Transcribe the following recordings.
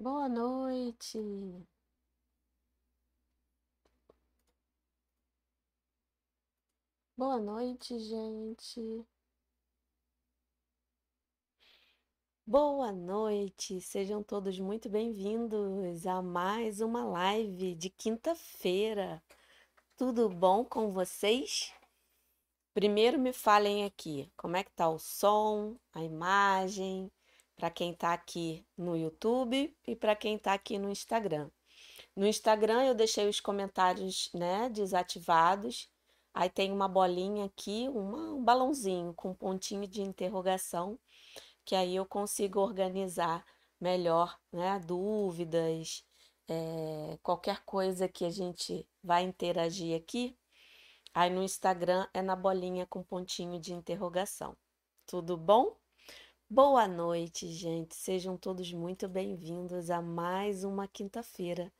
Boa noite. Boa noite, gente. Boa noite, sejam todos muito bem-vindos a mais uma live de quinta-feira. Tudo bom com vocês? Primeiro me falem aqui, como é que tá o som, a imagem, para quem está aqui no YouTube e para quem está aqui no Instagram. No Instagram eu deixei os comentários né, desativados. Aí tem uma bolinha aqui, uma, um balãozinho com um pontinho de interrogação, que aí eu consigo organizar melhor né, dúvidas, é, qualquer coisa que a gente vai interagir aqui. Aí no Instagram é na bolinha com pontinho de interrogação. Tudo bom? Boa noite, gente. Sejam todos muito bem-vindos a mais uma quinta-feira,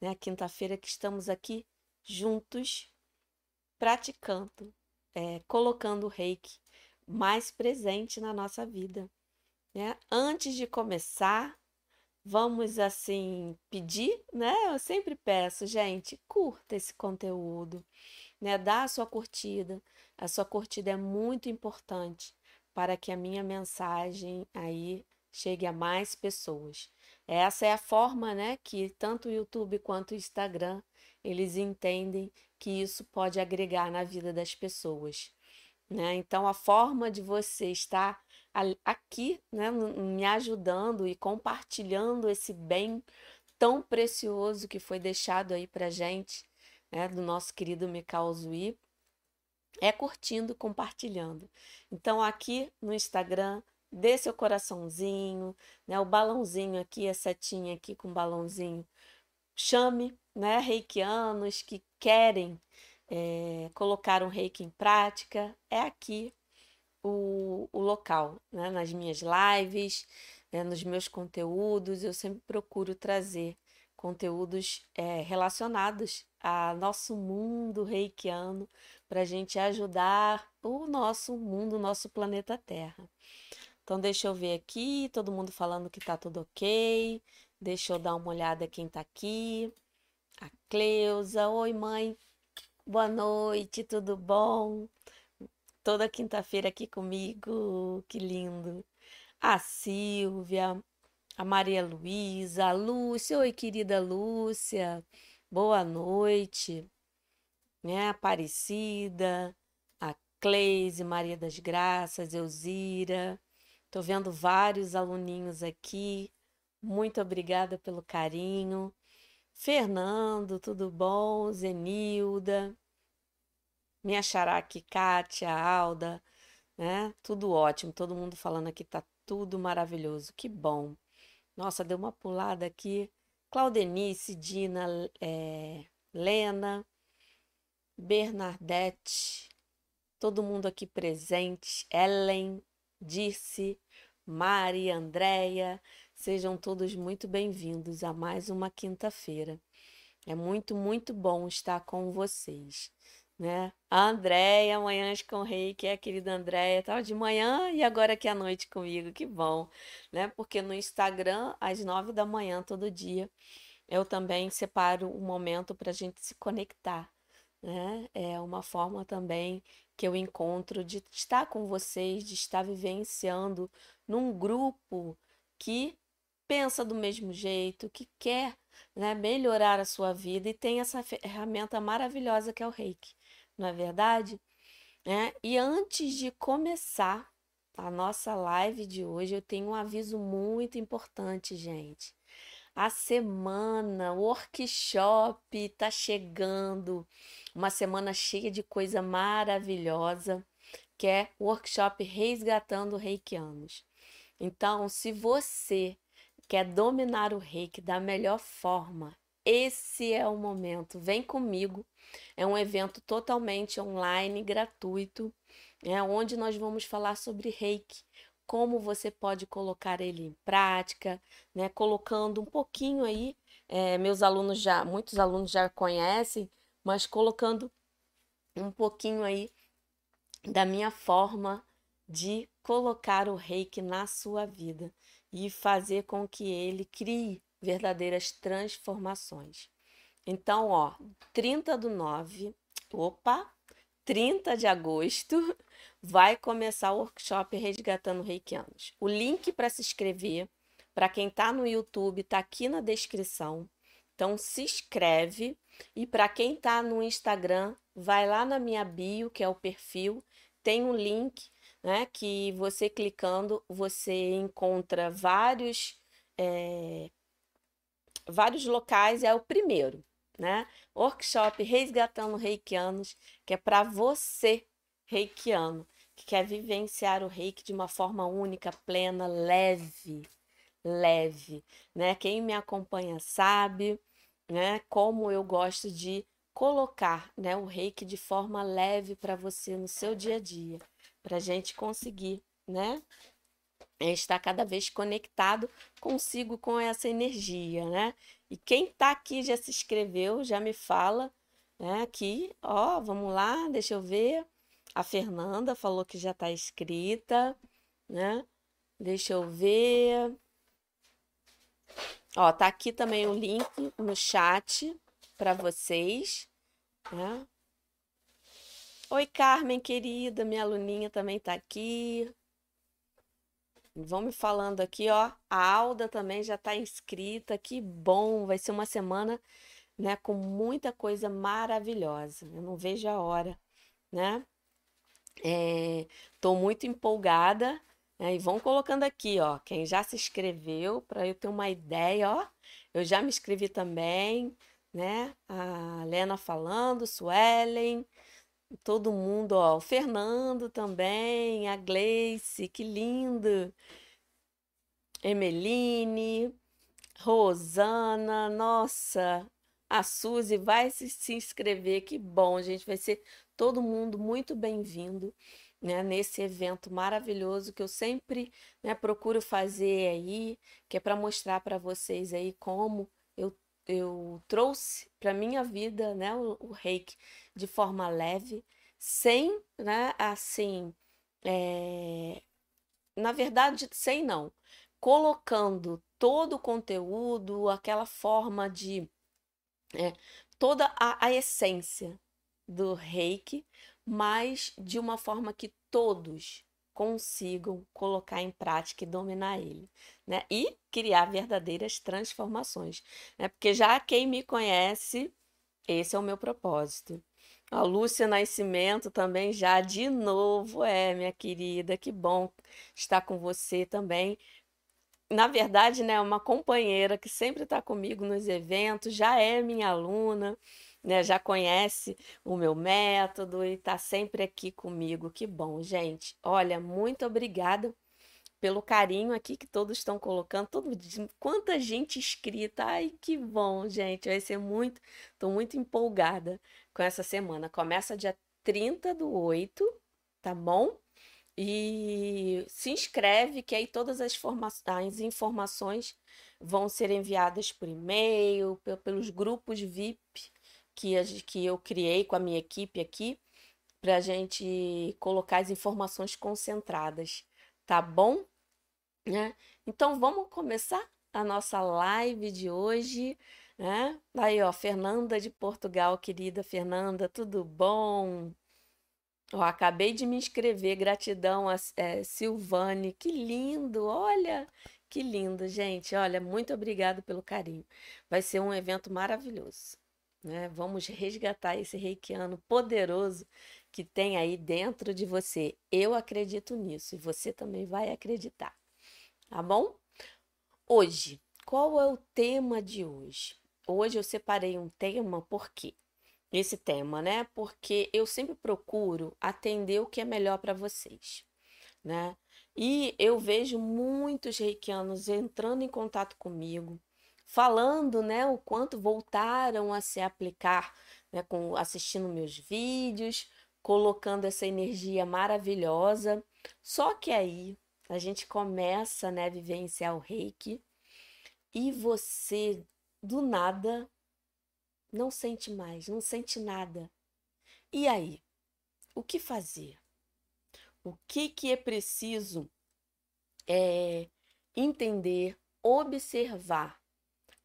né? A quinta-feira que estamos aqui juntos, praticando, é, colocando o reiki mais presente na nossa vida, né? Antes de começar, vamos assim pedir, né? Eu sempre peço, gente, curta esse conteúdo, né? Dá a sua curtida. A sua curtida é muito importante para que a minha mensagem aí chegue a mais pessoas. Essa é a forma, né, que tanto o YouTube quanto o Instagram, eles entendem que isso pode agregar na vida das pessoas, né? Então a forma de você estar aqui, né, me ajudando e compartilhando esse bem tão precioso que foi deixado aí pra gente, né, do nosso querido Mikao Zui, é curtindo, compartilhando. Então, aqui no Instagram, dê seu coraçãozinho, né? O balãozinho aqui, a setinha aqui com balãozinho. Chame, né? Reikianos que querem é, colocar um reiki em prática. É aqui o, o local, né? Nas minhas lives, né? nos meus conteúdos, eu sempre procuro trazer conteúdos é, relacionados a nosso mundo reikiano para a gente ajudar o nosso mundo, o nosso planeta Terra. Então, deixa eu ver aqui, todo mundo falando que tá tudo ok. Deixa eu dar uma olhada quem tá aqui. A Cleusa, oi mãe, boa noite, tudo bom? Toda quinta-feira aqui comigo, que lindo. A Silvia, a Maria Luísa, a Lúcia, oi querida Lúcia, boa noite né? Aparecida, a Cleise, Maria das Graças, Elzira. Tô vendo vários aluninhos aqui. Muito obrigada pelo carinho. Fernando, tudo bom? Zenilda, minha xará aqui, Kátia, Alda, né? Tudo ótimo, todo mundo falando aqui, tá tudo maravilhoso, que bom. Nossa, deu uma pulada aqui. Claudenice, Dina, é, Lena, Bernadette, todo mundo aqui presente, Ellen, Dirce, Mari, Andréia, sejam todos muito bem-vindos a mais uma quinta-feira. É muito, muito bom estar com vocês. Né? A Andréia, Manhãs com Rei, que é a querida Andréia, estava de manhã e agora aqui à noite comigo, que bom, né? Porque no Instagram, às nove da manhã, todo dia, eu também separo um momento para a gente se conectar né? É uma forma também que eu encontro de estar com vocês, de estar vivenciando num grupo que pensa do mesmo jeito, que quer né, melhorar a sua vida e tem essa ferramenta maravilhosa que é o reiki, não é verdade? É, e antes de começar a nossa live de hoje, eu tenho um aviso muito importante, gente. A semana, o workshop está chegando uma semana cheia de coisa maravilhosa, que é o workshop Resgatando Reikianos. Então, se você quer dominar o reiki da melhor forma, esse é o momento. Vem comigo. É um evento totalmente online, gratuito, é onde nós vamos falar sobre reiki, como você pode colocar ele em prática, né? Colocando um pouquinho aí. É, meus alunos já, muitos alunos já conhecem, mas colocando um pouquinho aí da minha forma de colocar o reiki na sua vida e fazer com que ele crie verdadeiras transformações. Então, ó, 30 do 9, opa, 30 de agosto, vai começar o workshop Resgatando Reikianos. O link para se inscrever, para quem está no YouTube, está aqui na descrição. Então, se inscreve. E para quem está no Instagram, vai lá na minha bio, que é o perfil, tem um link, né? Que você clicando, você encontra vários, é, vários locais. É o primeiro, né? Workshop Resgatando Reikianos, que é para você, reikiano, que quer vivenciar o reiki de uma forma única, plena, leve, leve, né? Quem me acompanha sabe, né, como eu gosto de colocar, né, o reiki de forma leve para você no seu dia a dia, para a gente conseguir, né, estar cada vez conectado consigo com essa energia, né? E quem está aqui já se inscreveu, já me fala, né? Aqui, ó, vamos lá, deixa eu ver. A Fernanda falou que já está inscrita, né? Deixa eu ver. Ó, tá aqui também o link no chat para vocês, né? Oi, Carmen, querida, minha aluninha também tá aqui. Vão me falando aqui, ó. A Alda também já está inscrita. Que bom! Vai ser uma semana, né, com muita coisa maravilhosa. Eu não vejo a hora, né? Estou é, muito empolgada. Né? E vão colocando aqui, ó. Quem já se inscreveu, para eu ter uma ideia, ó. Eu já me inscrevi também, né? A Lena falando, Suelen todo mundo, ó, o Fernando também, a Gleice, que lindo. Emeline, Rosana, nossa, a Suzy vai se, se inscrever, que bom, gente, vai ser todo mundo muito bem-vindo. Né, nesse evento maravilhoso que eu sempre né, procuro fazer aí, que é para mostrar para vocês aí como eu, trouxe para minha vida né, o, o reiki de forma leve, sem, né, assim, é... na verdade, sem não, colocando todo o conteúdo, aquela forma de, é, toda a, a essência do reiki, mas de uma forma que todos consigam colocar em prática e dominar ele, né? E criar verdadeiras transformações, né? Porque já quem me conhece, esse é o meu propósito. A Lúcia Nascimento também já de novo, é, minha querida, que bom estar com você também. Na verdade, né, uma companheira que sempre está comigo nos eventos, já é minha aluna, né, já conhece o meu método e está sempre aqui comigo. Que bom, gente. Olha, muito obrigada pelo carinho aqui que todos estão colocando, todo, quanta gente inscrita. Ai, que bom, gente. Vai ser muito, estou muito empolgada com essa semana. Começa dia 30 do 8, tá bom? E se inscreve, que aí todas as, as informações vão ser enviadas por e-mail, pelos grupos VIP que, a, que eu criei com a minha equipe aqui, para a gente colocar as informações concentradas, tá bom? Né? Então vamos começar a nossa live de hoje. Né? Aí, ó, Fernanda de Portugal, querida Fernanda, tudo bom? Ó, acabei de me inscrever, gratidão a é, Silvane, que lindo, olha, que lindo, gente, olha, muito obrigado pelo carinho. Vai ser um evento maravilhoso, né? Vamos resgatar esse reikiano poderoso que tem aí dentro de você. Eu acredito nisso e você também vai acreditar, tá bom? Hoje, qual é o tema de hoje? Hoje eu separei um tema, por quê? Esse tema, né? Porque eu sempre procuro atender o que é melhor para vocês, né? E eu vejo muitos reikianos entrando em contato comigo, falando, né, o quanto voltaram a se aplicar, né, com assistindo meus vídeos, colocando essa energia maravilhosa. Só que aí a gente começa, né, a vivenciar o reiki e você do nada, não sente mais, não sente nada. E aí? O que fazer? O que, que é preciso é, entender, observar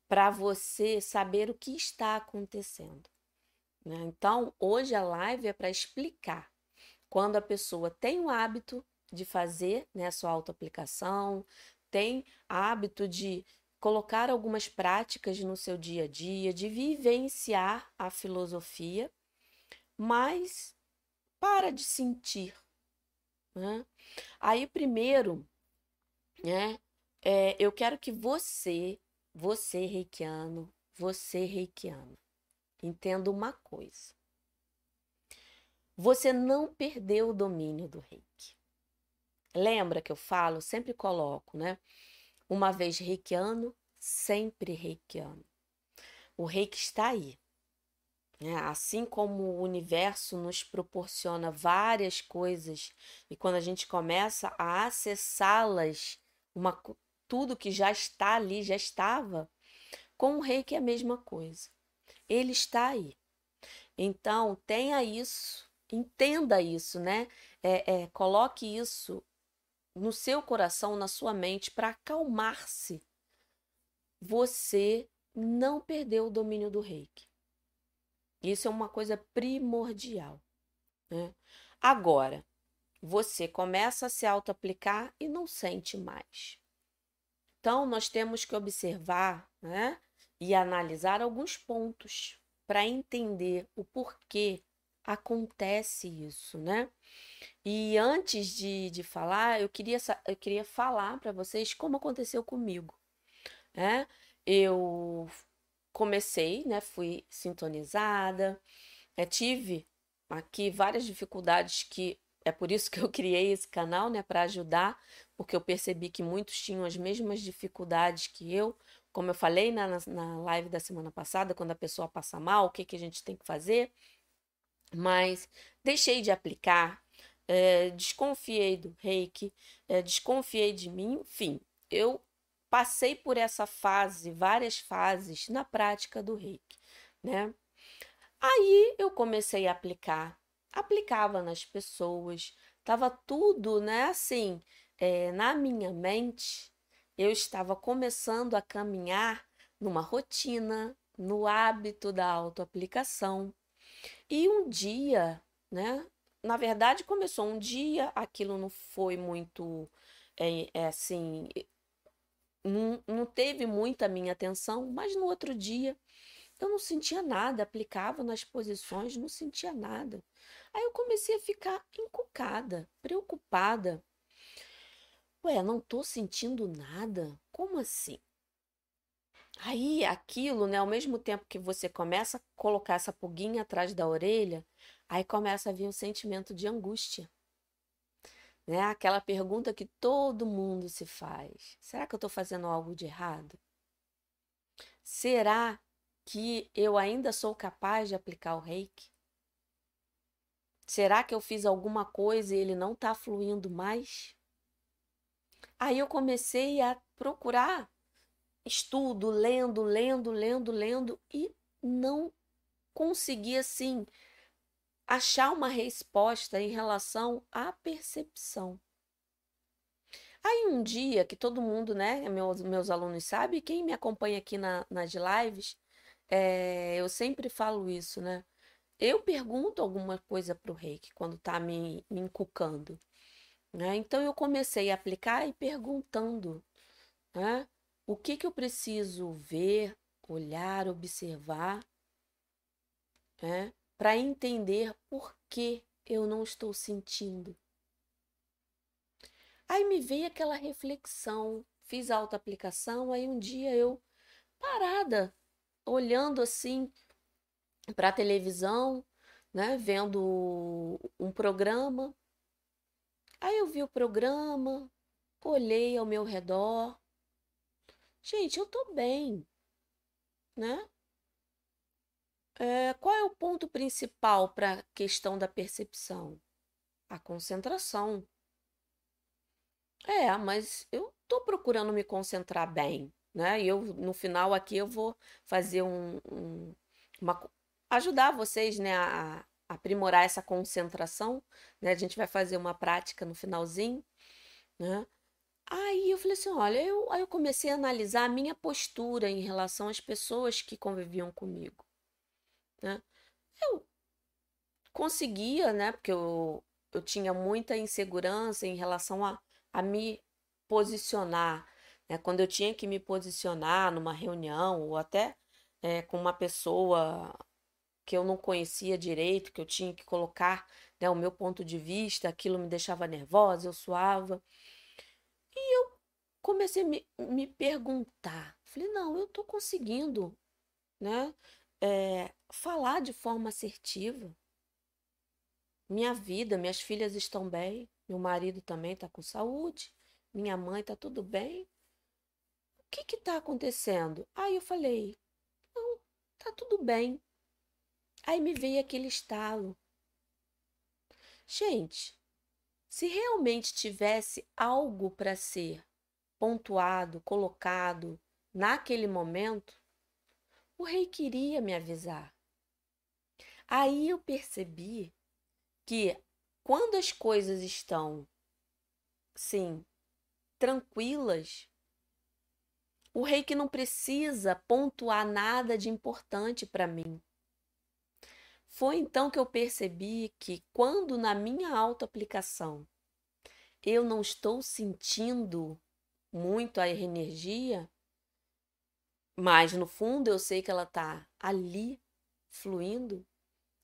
para você saber o que está acontecendo. Né? Então, hoje a live é para explicar quando a pessoa tem o hábito de fazer né, a sua autoaplicação, tem hábito de colocar algumas práticas no seu dia a dia, de vivenciar a filosofia, mas para de sentir. Né? Aí, primeiro, né, é, eu quero que você, você reikiano, você reikiano, entenda uma coisa. Você não perdeu o domínio do reiki. Lembra que eu falo, sempre coloco, né? Uma vez reikiano, sempre reikiano. O reiki está aí. Né? Assim como o universo nos proporciona várias coisas e quando a gente começa a acessá-las, uma, tudo que já está ali, já estava, com o reiki é a mesma coisa. Ele está aí. Então, tenha isso, entenda isso, né? É, é, coloque isso no seu coração, na sua mente, para acalmar-se. Você não perdeu o domínio do reiki. Isso é uma coisa primordial. Né? Agora, você começa a se auto-aplicar e não sente mais. Então, nós temos que observar né, e analisar alguns pontos para entender o porquê acontece isso, né? E antes de, de falar, eu queria, eu queria falar para vocês como aconteceu comigo. Né? Eu comecei, né? Fui sintonizada, é, tive aqui várias dificuldades que é por isso que eu criei esse canal, né, para ajudar, porque eu percebi que muitos tinham as mesmas dificuldades que eu. Como eu falei na, na live da semana passada, quando a pessoa passa mal, o que, que a gente tem que fazer? Mas deixei de aplicar, é, desconfiei do reiki, é, desconfiei de mim, enfim, eu passei por essa fase, várias fases na prática do reiki, né? Aí eu comecei a aplicar, aplicava nas pessoas, tava tudo, né? Assim, é, na minha mente, eu estava começando a caminhar numa rotina, no hábito da autoaplicação. E um dia, né? Na verdade, começou um dia, aquilo não foi muito é, é assim, não, não teve muita minha atenção, mas no outro dia eu não sentia nada, aplicava nas posições, não sentia nada. Aí eu comecei a ficar encucada, preocupada. Ué, não tô sentindo nada? Como assim? Aí aquilo, né, ao mesmo tempo que você começa a colocar essa pulguinha atrás da orelha, aí começa a vir um sentimento de angústia. Né? Aquela pergunta que todo mundo se faz: será que eu estou fazendo algo de errado? Será que eu ainda sou capaz de aplicar o reiki? Será que eu fiz alguma coisa e ele não está fluindo mais? Aí eu comecei a procurar estudo, lendo, lendo, lendo, lendo e não consegui assim achar uma resposta em relação à percepção. Aí um dia que todo mundo, né, meus, meus alunos sabem, quem me acompanha aqui na, nas lives, é, eu sempre falo isso, né? Eu pergunto alguma coisa para o reiki quando está me, me encucando. Né? Então eu comecei a aplicar e perguntando né? o que, que eu preciso ver, olhar, observar né? para entender por que eu não estou sentindo. Aí me veio aquela reflexão, fiz auto-aplicação, aí um dia eu, parada, olhando assim para a televisão, né, vendo um programa. Aí eu vi o programa, olhei ao meu redor. Gente, eu tô bem, né? É, qual é o ponto principal para a questão da percepção? A concentração. É, mas eu estou procurando me concentrar bem, né? E eu, no final aqui, eu vou fazer um, um uma, ajudar vocês, né, a, a aprimorar essa concentração, né? A gente vai fazer uma prática no finalzinho, né? Aí eu falei assim: olha, eu, aí eu comecei a analisar a minha postura em relação às pessoas que conviviam comigo. Né? Eu conseguia, né? Porque eu, eu tinha muita insegurança em relação a, a me posicionar. Né? Quando eu tinha que me posicionar numa reunião ou até é, com uma pessoa que eu não conhecia direito, que eu tinha que colocar né, o meu ponto de vista, aquilo me deixava nervosa, eu suava. E eu comecei a me, me perguntar. Falei, não, eu estou conseguindo né, é, falar de forma assertiva. Minha vida, minhas filhas estão bem, meu marido também está com saúde, minha mãe está tudo bem. O que está acontecendo? Aí eu falei, não, tá tudo bem. Aí me veio aquele estalo. Gente, se realmente tivesse algo para ser pontuado, colocado naquele momento, o rei queria me avisar. Aí eu percebi que quando as coisas estão, sim, tranquilas, o rei que não precisa pontuar nada de importante para mim. Foi então que eu percebi que quando na minha autoaplicação eu não estou sentindo muito a energia, mas no fundo eu sei que ela está ali fluindo,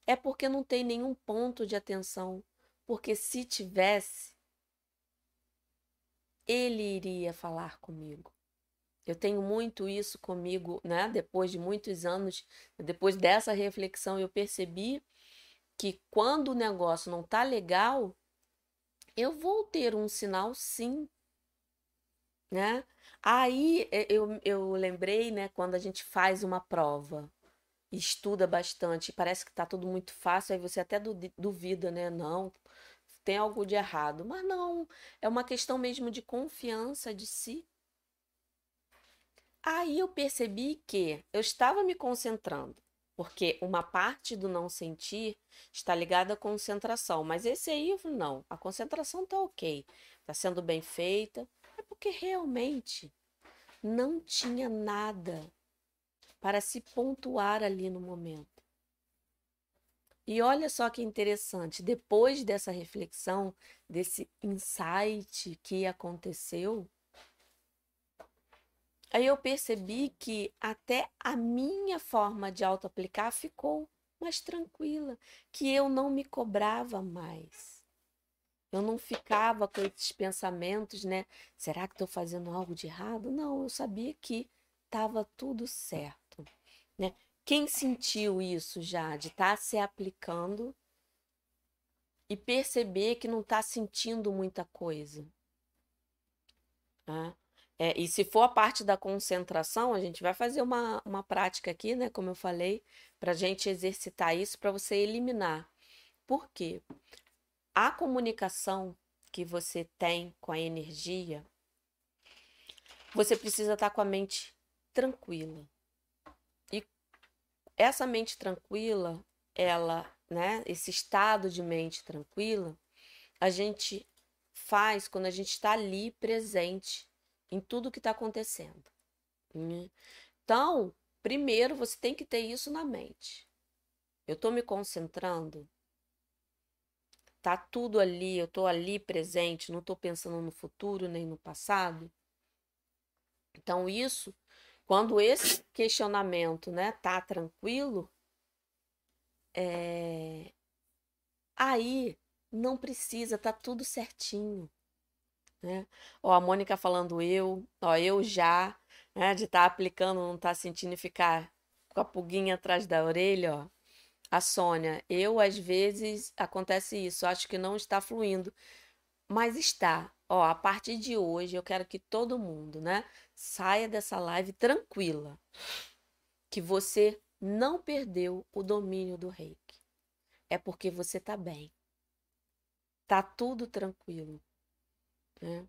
é porque não tem nenhum ponto de atenção. Porque se tivesse, ele iria falar comigo. Eu tenho muito isso comigo, né? Depois de muitos anos, depois dessa reflexão, eu percebi que quando o negócio não tá legal, eu vou ter um sinal sim, né? Aí eu, eu lembrei, né, quando a gente faz uma prova, estuda bastante, parece que tá tudo muito fácil, aí você até duvida, né? Não, tem algo de errado. Mas não, é uma questão mesmo de confiança de si. Aí eu percebi que eu estava me concentrando, porque uma parte do não sentir está ligada à concentração, mas esse aí não, a concentração está ok, está sendo bem feita, é porque realmente não tinha nada para se pontuar ali no momento. E olha só que interessante, depois dessa reflexão, desse insight que aconteceu, Aí eu percebi que até a minha forma de auto-aplicar ficou mais tranquila, que eu não me cobrava mais. Eu não ficava com esses pensamentos, né? Será que estou fazendo algo de errado? Não, eu sabia que estava tudo certo, né? Quem sentiu isso já, de estar tá se aplicando e perceber que não está sentindo muita coisa? Né? É, e se for a parte da concentração, a gente vai fazer uma, uma prática aqui, né? Como eu falei, para a gente exercitar isso, para você eliminar. Por quê? A comunicação que você tem com a energia, você precisa estar tá com a mente tranquila. E essa mente tranquila, ela, né? Esse estado de mente tranquila, a gente faz quando a gente está ali presente em tudo que está acontecendo. Né? Então, primeiro você tem que ter isso na mente. Eu estou me concentrando, tá tudo ali, eu estou ali presente, não estou pensando no futuro nem no passado. Então, isso, quando esse questionamento né, tá tranquilo, é... aí não precisa, tá tudo certinho né? A Mônica falando eu, ó, eu já, né? De estar tá aplicando, não estar tá sentindo e ficar com a pulguinha atrás da orelha, ó. A Sônia, eu às vezes acontece isso, acho que não está fluindo, mas está. Ó, a partir de hoje eu quero que todo mundo, né, saia dessa live tranquila, que você não perdeu o domínio do reiki. É porque você tá bem. Tá tudo tranquilo. Né?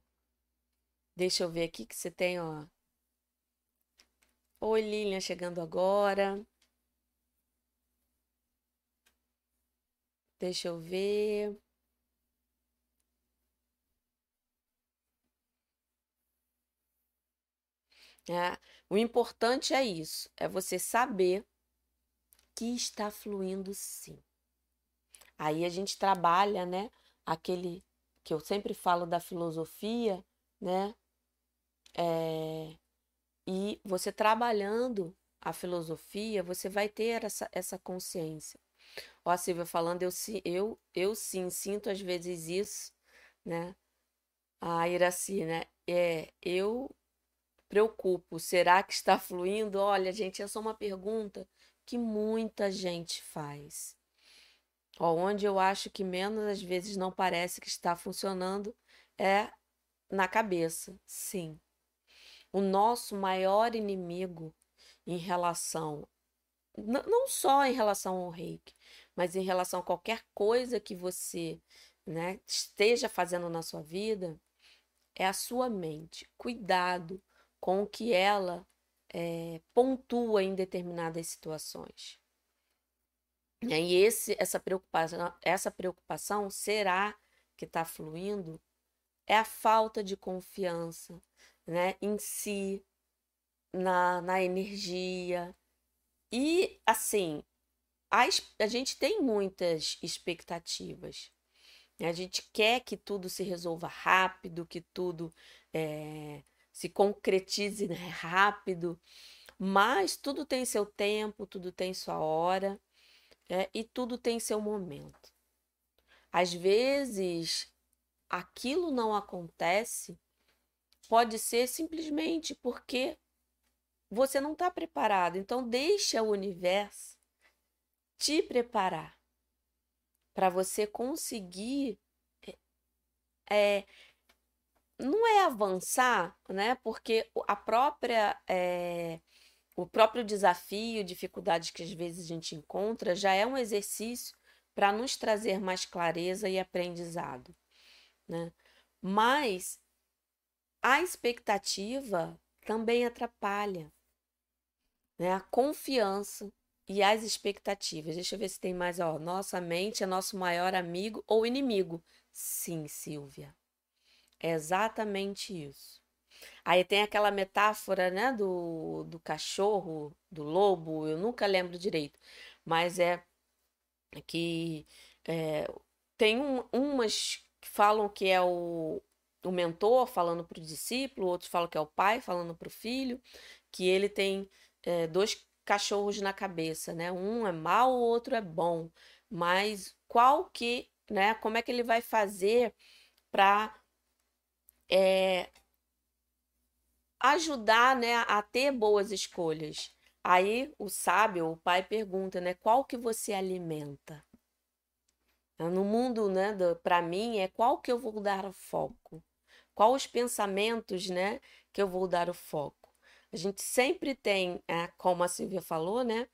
Deixa eu ver aqui que você tem, ó. Oi, Lilian, chegando agora. Deixa eu ver. É, o importante é isso, é você saber que está fluindo sim. Aí a gente trabalha, né, aquele que eu sempre falo da filosofia, né, é, e você trabalhando a filosofia, você vai ter essa, essa consciência. Ó, a Silvia falando, eu, eu, eu sim sinto às vezes isso, né? A Iraci, né? É, eu preocupo, será que está fluindo? Olha, gente, essa é uma pergunta que muita gente faz. Onde eu acho que menos às vezes não parece que está funcionando é na cabeça, sim. O nosso maior inimigo em relação, não só em relação ao reiki, mas em relação a qualquer coisa que você né, esteja fazendo na sua vida, é a sua mente. Cuidado com o que ela é, pontua em determinadas situações. E esse, essa, preocupação, essa preocupação será que está fluindo é a falta de confiança né, em si, na, na energia. E, assim, a, gente tem muitas expectativas. Né? A gente quer que tudo se resolva rápido, que tudo é, se concretize né, rápido, mas tudo tem seu tempo, tudo tem sua hora é, e tudo tem seu momento. Às vezes, aquilo não acontece, pode ser simplesmente porque você não está preparado. Então, deixa o universo te preparar para você conseguir é, não é avançar, né? Porque a própria é, o próprio desafio, dificuldades que às vezes a gente encontra, já é um exercício para nos trazer mais clareza e aprendizado, né? Mas a expectativa também atrapalha, né? A confiança e as expectativas. Deixa eu ver se tem mais, ó, nossa mente é nosso maior amigo ou inimigo. Sim, Silvia. É exatamente isso. Aí tem aquela metáfora, né, do, do cachorro, do lobo, eu nunca lembro direito, mas é que é, tem um, umas que falam que é o, o mentor falando para o discípulo, outros falam que é o pai falando para o filho, que ele tem é, dois cachorros na cabeça, né? Um é mau, o outro é bom. Mas qual que, né? Como é que ele vai fazer para é, ajudar, né, a ter boas escolhas. Aí o sábio, o pai pergunta, né, qual que você alimenta? No mundo, né, para mim é qual que eu vou dar o foco? Qual os pensamentos, né, que eu vou dar o foco? A gente sempre tem, é, como a Silvia falou, né,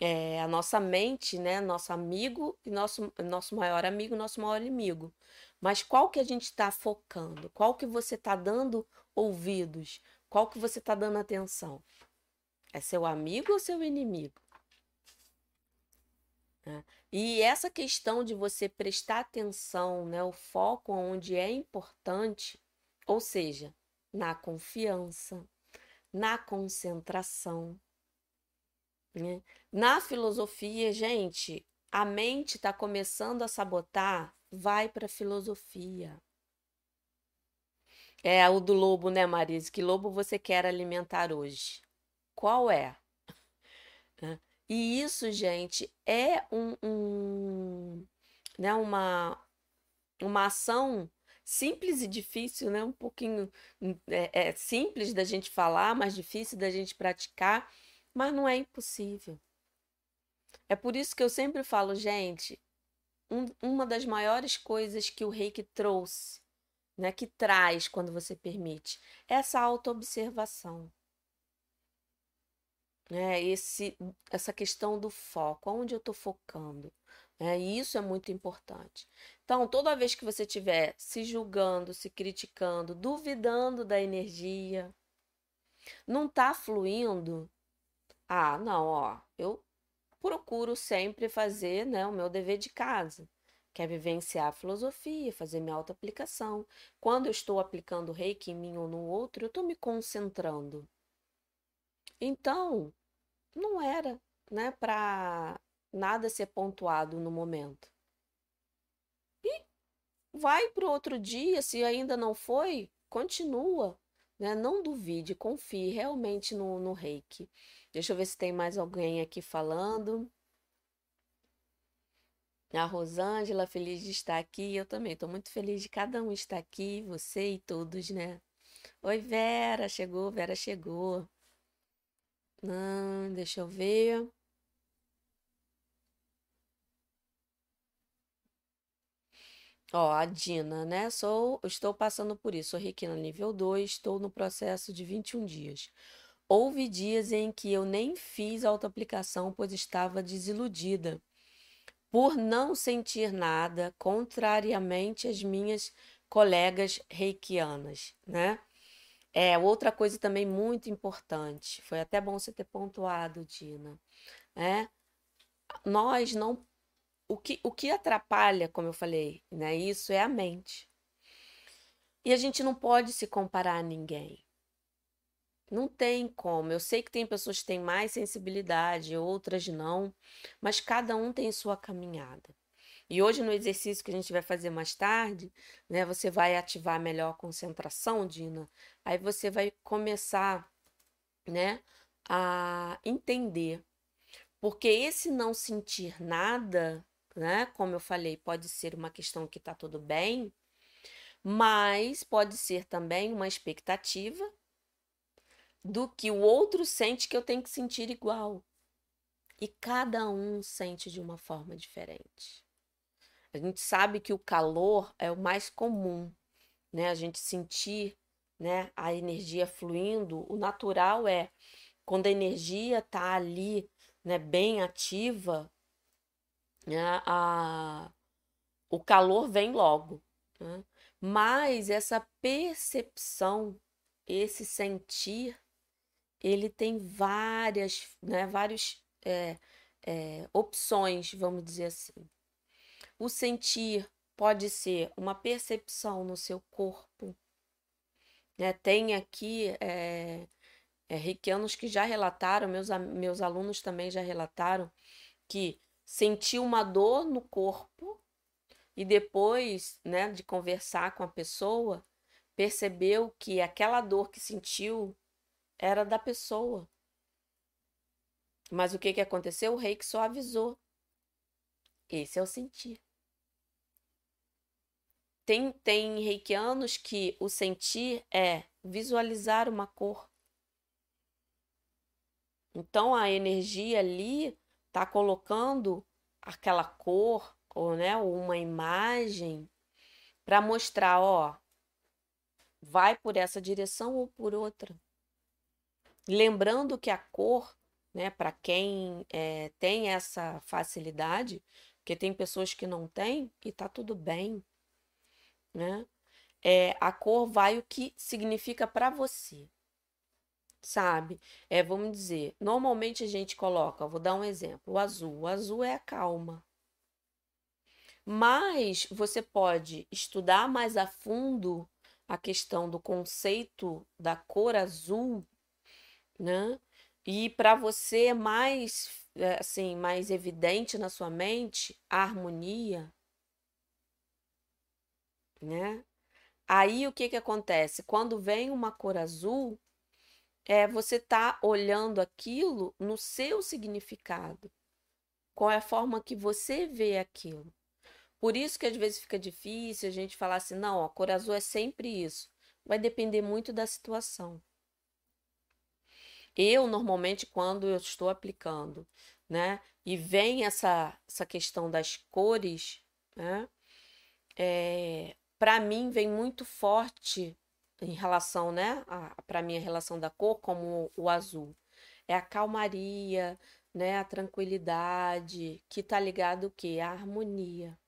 é, a nossa mente, né, nosso amigo e nosso, nosso maior amigo, nosso maior inimigo. Mas qual que a gente está focando? Qual que você está dando ouvidos? Qual que você está dando atenção? É seu amigo ou seu inimigo? É. E essa questão de você prestar atenção, né, o foco onde é importante, ou seja, na confiança, na concentração. Né? Na filosofia, gente, a mente está começando a sabotar vai para a filosofia. É o do lobo, né, Marisa? Que lobo você quer alimentar hoje? Qual é? E isso, gente, é um, um né, uma, uma ação simples e difícil, né? Um pouquinho é, é simples da gente falar, mas difícil da gente praticar, mas não é impossível. É por isso que eu sempre falo, gente, um, uma das maiores coisas que o reiki trouxe, né, que traz quando você permite, essa autoobservação. É, esse, essa questão do foco, onde eu estou focando. É, e isso é muito importante. Então, toda vez que você estiver se julgando, se criticando, duvidando da energia, não está fluindo, ah, não, ó, eu procuro sempre fazer né, o meu dever de casa, que é vivenciar a filosofia, fazer minha auto-aplicação. Quando eu estou aplicando reiki em mim ou no outro, eu estou me concentrando. Então, não era, né, para nada ser pontuado no momento. E vai para o outro dia, se ainda não foi, continua, né? Não duvide, confie realmente no, no reiki. Deixa eu ver se tem mais alguém aqui falando. A Rosângela, feliz de estar aqui. Eu também estou muito feliz de cada um estar aqui, você e todos, né? Oi, Vera, chegou, Vera chegou. Hum, deixa eu ver. Ó, a Dina, né? Sou, estou passando por isso. Sou Requina nível 2, estou no processo de 21 dias. Houve dias em que eu nem fiz autoaplicação, pois estava desiludida por não sentir nada, contrariamente às minhas colegas reikianas, né? É, outra coisa também muito importante, foi até bom você ter pontuado, Dina, é, nós não o que, o que atrapalha, como eu falei, né, isso é a mente. E a gente não pode se comparar a ninguém. Não tem como. Eu sei que tem pessoas que têm mais sensibilidade, outras não, mas cada um tem sua caminhada. E hoje, no exercício que a gente vai fazer mais tarde, né, você vai ativar melhor a concentração, Dina. Aí você vai começar, né, a entender. Porque esse não sentir nada, né, como eu falei, pode ser uma questão que está tudo bem, mas pode ser também uma expectativa do que o outro sente que eu tenho que sentir igual. E cada um sente de uma forma diferente. A gente sabe que o calor é o mais comum, né? A gente sentir, né, a energia fluindo. O natural é quando a energia tá ali, né, bem ativa, né, a, o calor vem logo. Né? Mas essa percepção, esse sentir, ele tem várias, né, várias é, é, opções, vamos dizer assim. O sentir pode ser uma percepção no seu corpo. Né? Tem aqui é, é, reikianos que já relataram, meus, meus alunos também já relataram, que sentiu uma dor no corpo e depois né, de conversar com a pessoa, percebeu que aquela dor que sentiu era da pessoa. Mas o que, que aconteceu? O rei que só avisou. Esse é o sentir. Tem, tem reikianos que o sentir é visualizar uma cor. Então a energia ali está colocando aquela cor ou né, uma imagem para mostrar, ó, vai por essa direção ou por outra. Lembrando que a cor, né, para quem é, tem essa facilidade, porque tem pessoas que não têm e tá tudo bem, né? É, a cor vai o que significa para você, sabe? É, vamos dizer, normalmente a gente coloca, vou dar um exemplo, o azul. O azul é a calma. Mas você pode estudar mais a fundo a questão do conceito da cor azul né? E para você mais é, assim, mais evidente na sua mente a harmonia, né? Aí o que que acontece? Quando vem uma cor azul, é você tá olhando aquilo no seu significado. Qual é a forma que você vê aquilo? Por isso que às vezes fica difícil a gente falar assim, não, a cor azul é sempre isso. Vai depender muito da situação. Eu, normalmente, quando eu estou aplicando, né, e vem essa, essa questão das cores, né, é, para mim vem muito forte em relação, né, para mim a relação da cor como o, o azul. É a calmaria, né, a tranquilidade, que tá ligado o quê? A harmonia.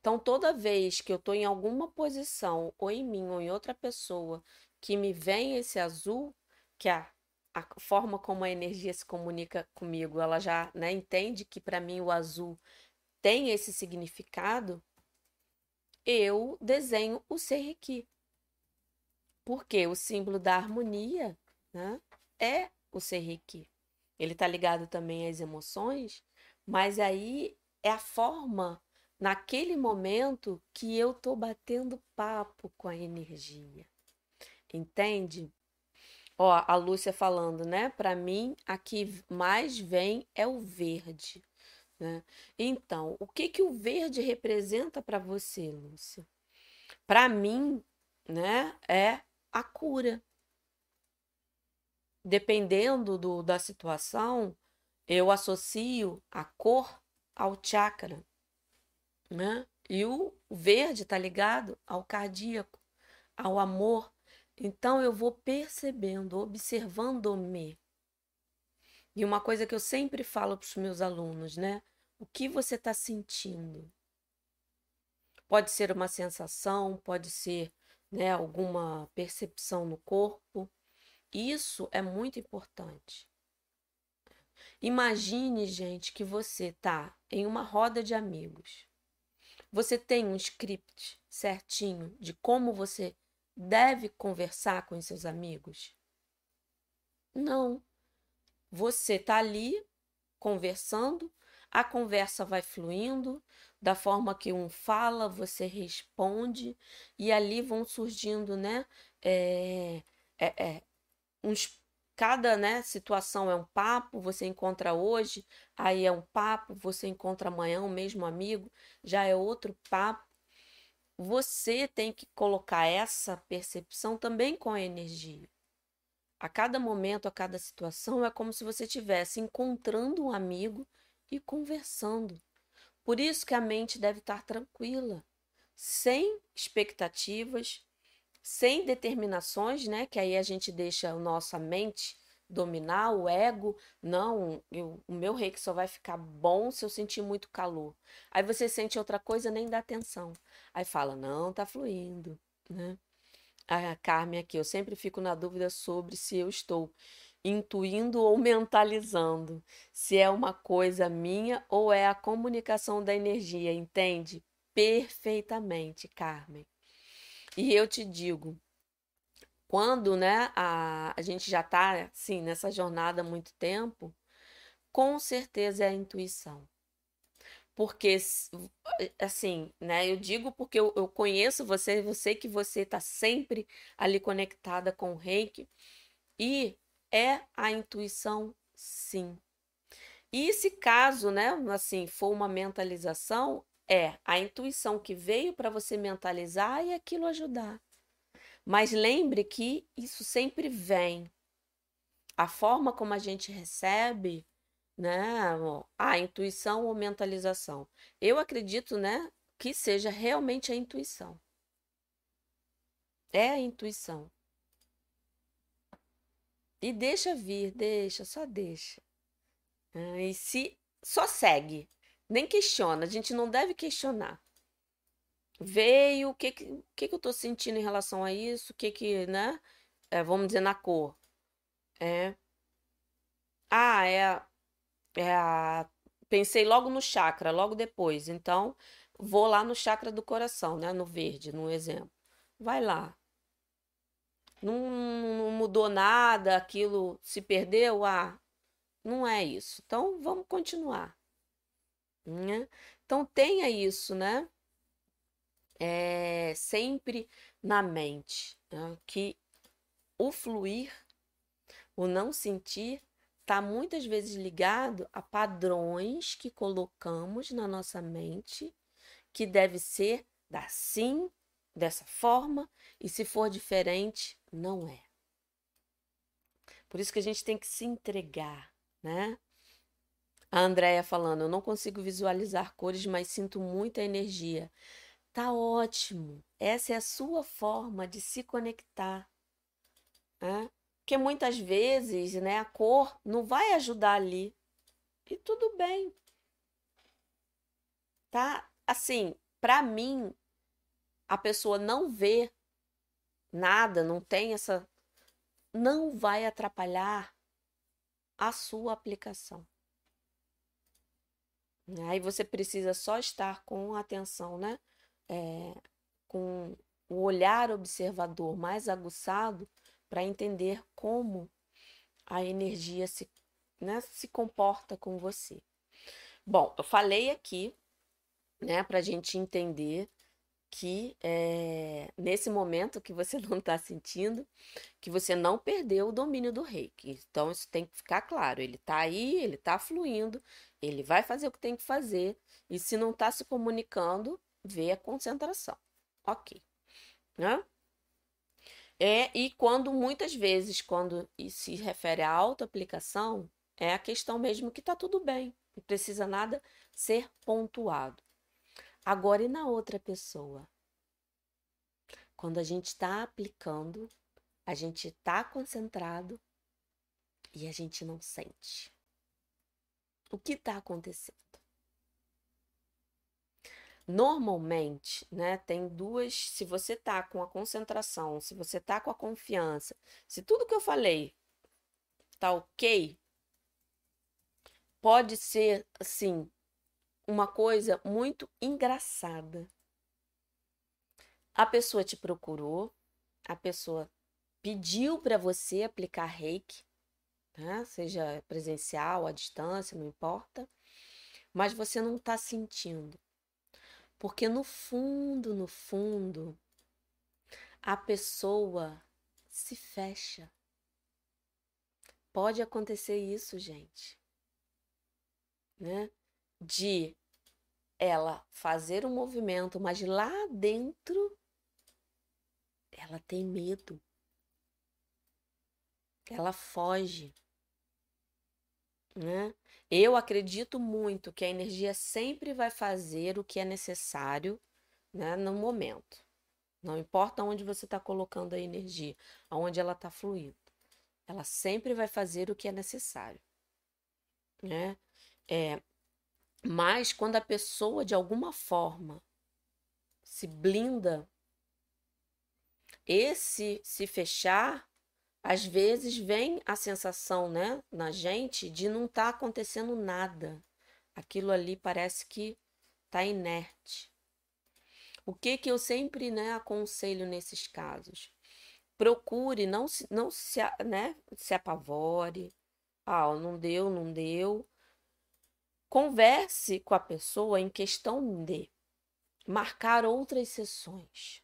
Então, toda vez que eu estou em alguma posição, ou em mim, ou em outra pessoa, que me vem esse azul, que é a forma como a energia se comunica comigo, ela já né, entende que para mim o azul tem esse significado, eu desenho o Serrequi. Porque o símbolo da harmonia né, é o Serriki. Ele está ligado também às emoções, mas aí é a forma, naquele momento, que eu estou batendo papo com a energia. Entende? Ó, a Lúcia falando, né? Para mim, aqui mais vem é o verde. Né? Então, o que que o verde representa para você, Lúcia? Para mim, né, é a cura. Dependendo do, da situação, eu associo a cor ao chakra, né? E o verde está ligado ao cardíaco, ao amor. Então eu vou percebendo, observando-me. E uma coisa que eu sempre falo para os meus alunos, né? O que você está sentindo? Pode ser uma sensação, pode ser né, alguma percepção no corpo. Isso é muito importante. Imagine, gente, que você está em uma roda de amigos. Você tem um script certinho de como você deve conversar com os seus amigos? Não. Você está ali conversando, a conversa vai fluindo, da forma que um fala, você responde, e ali vão surgindo, né? É, é, é, uns, cada né, situação é um papo, você encontra hoje, aí é um papo, você encontra amanhã o mesmo amigo, já é outro papo. Você tem que colocar essa percepção também com a energia. A cada momento, a cada situação, é como se você estivesse encontrando um amigo e conversando. Por isso que a mente deve estar tranquila, sem expectativas, sem determinações, né? Que aí a gente deixa a nossa mente dominar o ego. Não, eu, o meu reiki só vai ficar bom se eu sentir muito calor. Aí você sente outra coisa, nem dá atenção. Aí fala, não, tá fluindo, né? A Carmen aqui, eu sempre fico na dúvida sobre se eu estou intuindo ou mentalizando, se é uma coisa minha ou é a comunicação da energia, entende? Perfeitamente, Carmen. E eu te digo, quando né, a, a gente já está assim, nessa jornada há muito tempo, com certeza é a intuição. Porque, assim, né, eu digo porque eu, eu conheço você, eu sei que você está sempre ali conectada com o reiki, e é a intuição, sim. E se caso, né, assim, for uma mentalização, é a intuição que veio para você mentalizar e aquilo ajudar. Mas lembre que isso sempre vem. A forma como a gente recebe, né, a intuição ou mentalização. Eu acredito, né, que seja realmente a intuição. É a intuição. E deixa vir, deixa, só deixa. Ah, e se só segue, nem questiona, a gente não deve questionar. Veio, o que que, que, que eu tô sentindo em relação a isso, o que que, né? É, vamos dizer na cor. É. Ah, é, é a. Pensei logo no chakra, logo depois. Então, vou lá no chakra do coração, né? No verde, no exemplo. Vai lá não, não mudou nada, aquilo se perdeu, ah, não é isso. Então vamos continuar. Né? Então tenha isso, né? É, sempre na mente né? que o fluir, o não sentir, está muitas vezes ligado a padrões que colocamos na nossa mente que deve ser assim, dessa forma, e se for diferente, não é. Por isso que a gente tem que se entregar, né? A Andrea falando, eu não consigo visualizar cores, mas sinto muita energia. Tá ótimo. Essa é a sua forma de se conectar. Né? Porque muitas vezes, né, a cor não vai ajudar ali. E tudo bem. Tá? Assim, para mim, a pessoa não vê nada, não tem essa. Não vai atrapalhar a sua aplicação. Aí você precisa só estar com atenção, né? É, com o olhar observador mais aguçado para entender como a energia se, né, se comporta com você. Bom, eu falei aqui, né, para a gente entender que é, nesse momento que você não está sentindo, que você não perdeu o domínio do reiki. Então, isso tem que ficar claro. Ele está aí, ele está fluindo, ele vai fazer o que tem que fazer, e se não está se comunicando, vê a concentração. Ok. Né? É, e quando muitas vezes, quando se refere à autoaplicação, é a questão mesmo que está tudo bem, não precisa nada ser pontuado. Agora, e na outra pessoa? Quando a gente está aplicando, a gente está concentrado e a gente não sente. O que está acontecendo? Normalmente, né, tem duas. Se você tá com a concentração, se você tá com a confiança, se tudo que eu falei tá ok, pode ser assim uma coisa muito engraçada. A pessoa te procurou, a pessoa pediu para você aplicar reiki, né? seja presencial, à distância, não importa, mas você não está sentindo. Porque no fundo, no fundo, a pessoa se fecha. Pode acontecer isso, gente. Né? De ela fazer um movimento, mas lá dentro ela tem medo. Ela foge. Né? Eu acredito muito que a energia sempre vai fazer o que é necessário né, no momento. Não importa onde você está colocando a energia, aonde ela está fluindo. Ela sempre vai fazer o que é necessário. Né? É, mas quando a pessoa, de alguma forma, se blinda, esse se fechar às vezes vem a sensação, né, na gente de não estar tá acontecendo nada. Aquilo ali parece que está inerte. O que que eu sempre, né, aconselho nesses casos? Procure, não se, não se, né, se apavore. Ah, não deu, não deu. Converse com a pessoa em questão de marcar outras sessões.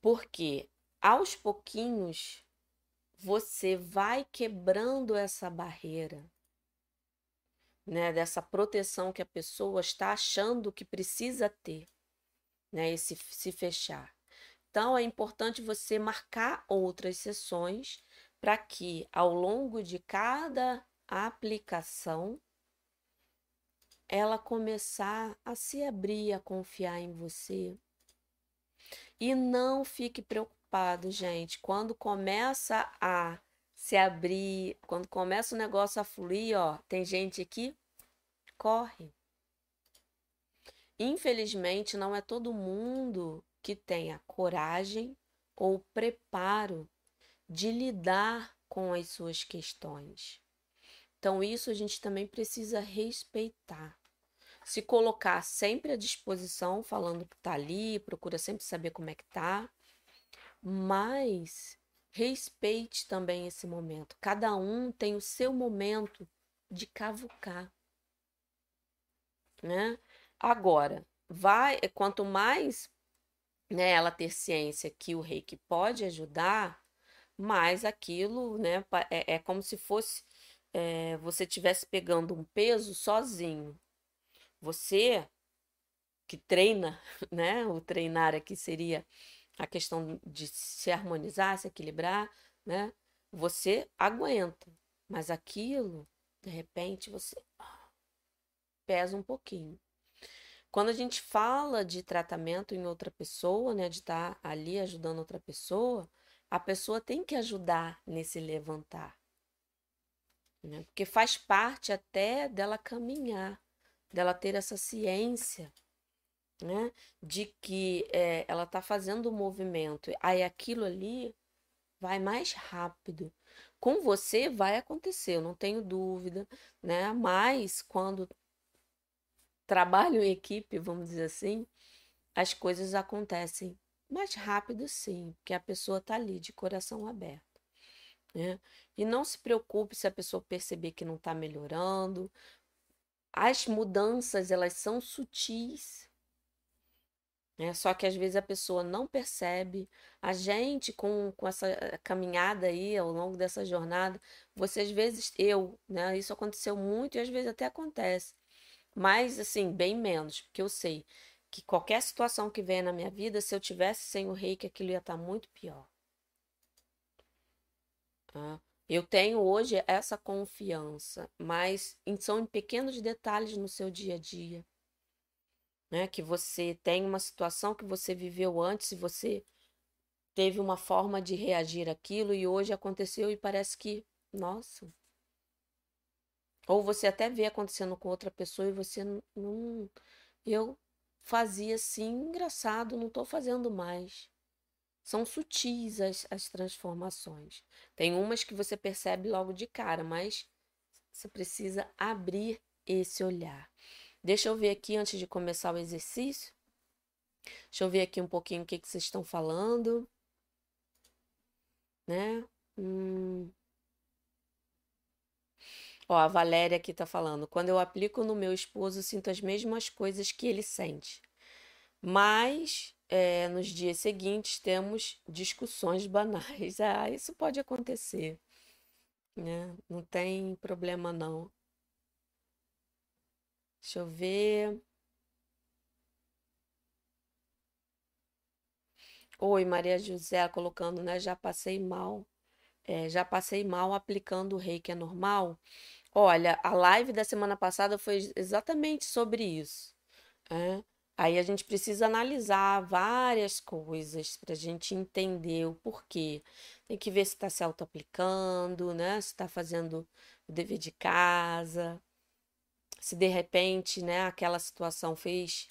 Porque aos pouquinhos, você vai quebrando essa barreira, né, dessa proteção que a pessoa está achando que precisa ter, né, esse se fechar. Então é importante você marcar outras sessões para que ao longo de cada aplicação ela começar a se abrir, a confiar em você. E não fique preocupado preocupado, gente. Quando começa a se abrir, quando começa o negócio a fluir, ó, tem gente que corre. Infelizmente, não é todo mundo que tem a coragem ou preparo de lidar com as suas questões. Então, isso a gente também precisa respeitar. Se colocar sempre à disposição, falando que tá ali, procura sempre saber como é que tá mas respeite também esse momento. Cada um tem o seu momento de cavucar, né? Agora, vai, quanto mais né, ela ter ciência que o reiki pode ajudar, mais aquilo, né, é, é como se fosse é, você estivesse pegando um peso sozinho. Você que treina, né? O treinar aqui seria a questão de se harmonizar, se equilibrar, né? Você aguenta, mas aquilo, de repente, você ah, pesa um pouquinho. Quando a gente fala de tratamento em outra pessoa, né, de estar tá ali ajudando outra pessoa, a pessoa tem que ajudar nesse levantar. Né? Porque faz parte até dela caminhar, dela ter essa ciência né? De que é, ela está fazendo o movimento, aí aquilo ali vai mais rápido. Com você vai acontecer, eu não tenho dúvida, né? Mas quando trabalho em equipe, vamos dizer assim, as coisas acontecem mais rápido, sim, porque a pessoa está ali de coração aberto. Né? E não se preocupe se a pessoa perceber que não está melhorando. As mudanças, elas são sutis. Né? Só que às vezes a pessoa não percebe. A gente, com, com essa caminhada aí, ao longo dessa jornada, você às vezes, eu, né? Isso aconteceu muito e às vezes até acontece. Mas, assim, bem menos, porque eu sei que qualquer situação que venha na minha vida, se eu tivesse sem o reiki, aquilo ia estar tá muito pior. Tá? Eu tenho hoje essa confiança, mas são em pequenos detalhes no seu dia a dia. Né? Que você tem uma situação que você viveu antes e você teve uma forma de reagir àquilo e hoje aconteceu e parece que, nossa. Ou você até vê acontecendo com outra pessoa e você não. Eu fazia assim, engraçado, não estou fazendo mais. São sutis as, as transformações. Tem umas que você percebe logo de cara, mas você precisa abrir esse olhar. Deixa eu ver aqui antes de começar o exercício. Deixa eu ver aqui um pouquinho o que, que vocês estão falando. Né? Hum. Ó, a Valéria aqui tá falando. Quando eu aplico no meu esposo, sinto as mesmas coisas que ele sente. Mas é, nos dias seguintes temos discussões banais. Ah, isso pode acontecer, né? Não tem problema não. Deixa eu ver. Oi, Maria José colocando, né? Já passei mal. É, já passei mal aplicando o reiki, é normal? Olha, a live da semana passada foi exatamente sobre isso. É. Aí a gente precisa analisar várias coisas para a gente entender o porquê. Tem que ver se está se auto-aplicando, né? Se está fazendo o dever de casa, se de repente, né, aquela situação fez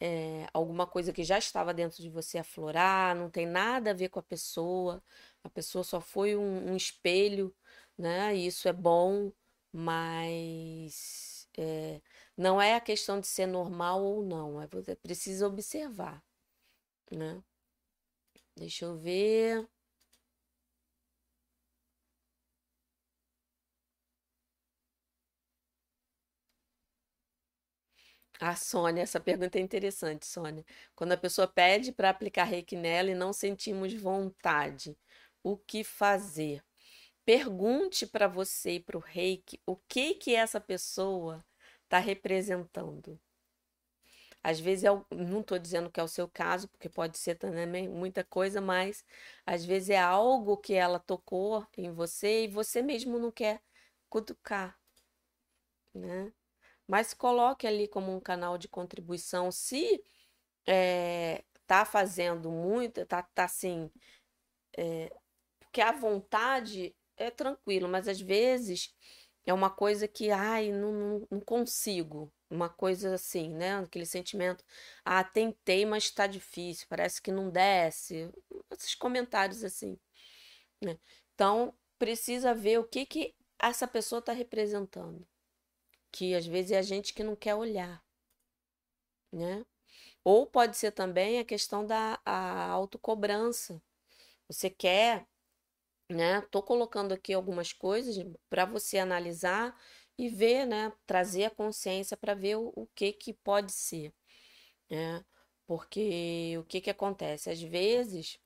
é, alguma coisa que já estava dentro de você aflorar, não tem nada a ver com a pessoa, a pessoa só foi um, um espelho, né? E isso é bom, mas é, não é a questão de ser normal ou não, é você precisa observar, né? Deixa eu ver. A Sônia, essa pergunta é interessante, Sônia. Quando a pessoa pede para aplicar reiki nela e não sentimos vontade, o que fazer? Pergunte para você e para o reiki o que que essa pessoa está representando. Às vezes, é, não estou dizendo que é o seu caso, porque pode ser também muita coisa, mas às vezes é algo que ela tocou em você e você mesmo não quer cutucar, né? Mas coloque ali como um canal de contribuição. Se é, tá fazendo muito, tá, tá assim, é, porque a vontade é tranquilo, mas às vezes é uma coisa que, ai, não, não, não consigo. Uma coisa assim, né? Aquele sentimento, ah, tentei, mas está difícil, parece que não desce. Esses comentários assim, né? Então, precisa ver o que que essa pessoa está representando. Que às vezes é a gente que não quer olhar, né? Ou pode ser também a questão da a autocobrança. Você quer né? Tô colocando aqui algumas coisas para você analisar e ver, né? Trazer a consciência para ver o, o, que que pode ser, né? Porque o que que acontece? Às vezes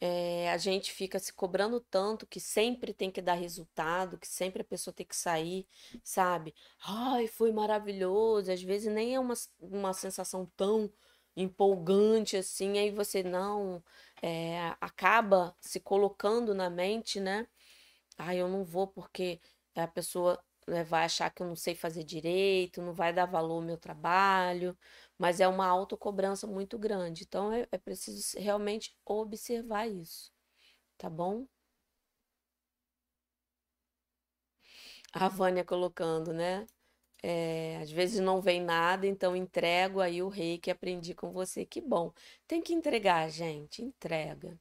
é, a gente fica se cobrando tanto que sempre tem que dar resultado, que sempre a pessoa tem que sair, sabe? Ai, foi maravilhoso. Às vezes nem é uma, uma sensação tão empolgante assim, aí você não é, acaba se colocando na mente, né? Ah, eu não vou porque a pessoa né, vai achar que eu não sei fazer direito, não vai dar valor ao meu trabalho, mas é uma autocobrança muito grande. Então é, é preciso realmente observar isso, tá bom? A Vânia colocando, né? É, às vezes não vem nada, então entrego aí o rei que aprendi com você. Que bom. Tem que entregar, gente, entrega.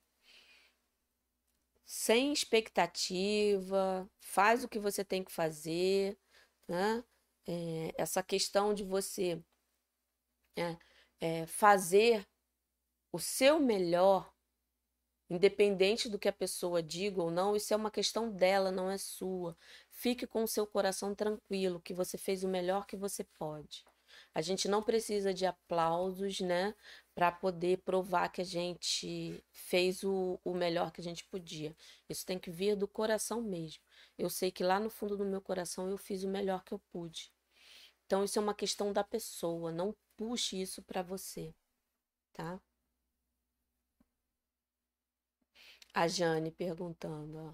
Sem expectativa, faz o que você tem que fazer, né? É, essa questão de você é, é, fazer o seu melhor Independente do que a pessoa diga ou não, isso é uma questão dela, não é sua. Fique com o seu coração tranquilo, que você fez o melhor que você pode. A gente não precisa de aplausos, né, para poder provar que a gente fez o, o melhor que a gente podia. Isso tem que vir do coração mesmo. Eu sei que lá no fundo do meu coração eu fiz o melhor que eu pude. Então, isso é uma questão da pessoa, não puxe isso para você, tá? A Jane perguntando, ó.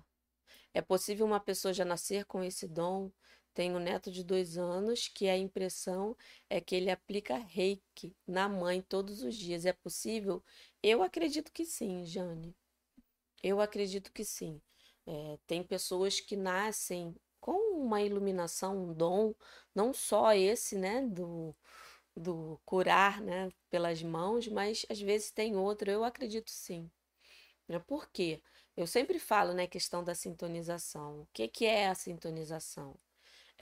É possível uma pessoa já nascer com esse dom? Tenho um neto de dois anos que a impressão é que ele aplica reiki na mãe todos os dias. É possível? Eu acredito que sim, Jane. Eu acredito que sim. É, tem pessoas que nascem com uma iluminação, um dom, não só esse, né, do, do curar, né, pelas mãos, mas às vezes tem outro. Eu acredito sim. Né? Por quê? Eu sempre falo, né, questão da sintonização. O que, que é a sintonização?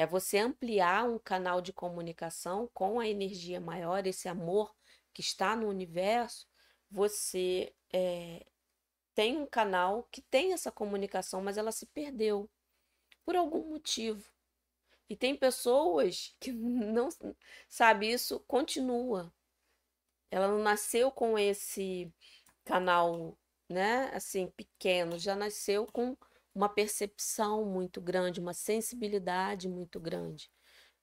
É você ampliar um canal de comunicação com a energia maior, esse amor que está no universo. Você é, tem um canal que tem essa comunicação, mas ela se perdeu por algum motivo. E tem pessoas que não sabe isso continua. Ela não nasceu com esse canal, né, assim, pequeno, já nasceu com uma percepção muito grande, uma sensibilidade muito grande.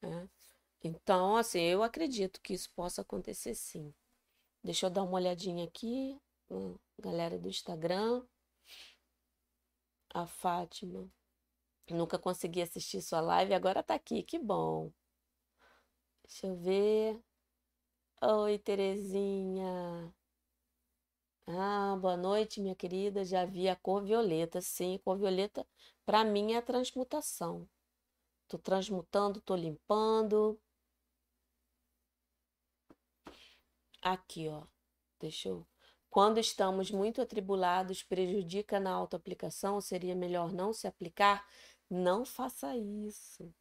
Né? Então, assim, eu acredito que isso possa acontecer sim. Deixa eu dar uma olhadinha aqui, galera do Instagram. A Fátima. Nunca consegui assistir sua live, agora tá aqui, que bom. Deixa eu ver. Oi, Terezinha. Ah, boa noite, minha querida. Já vi a cor violeta. Sim, a cor violeta para mim é a transmutação. Tô transmutando, tô limpando. Aqui, ó. Deixa eu. Quando estamos muito atribulados, prejudica na autoaplicação, seria melhor não se aplicar? Não faça isso.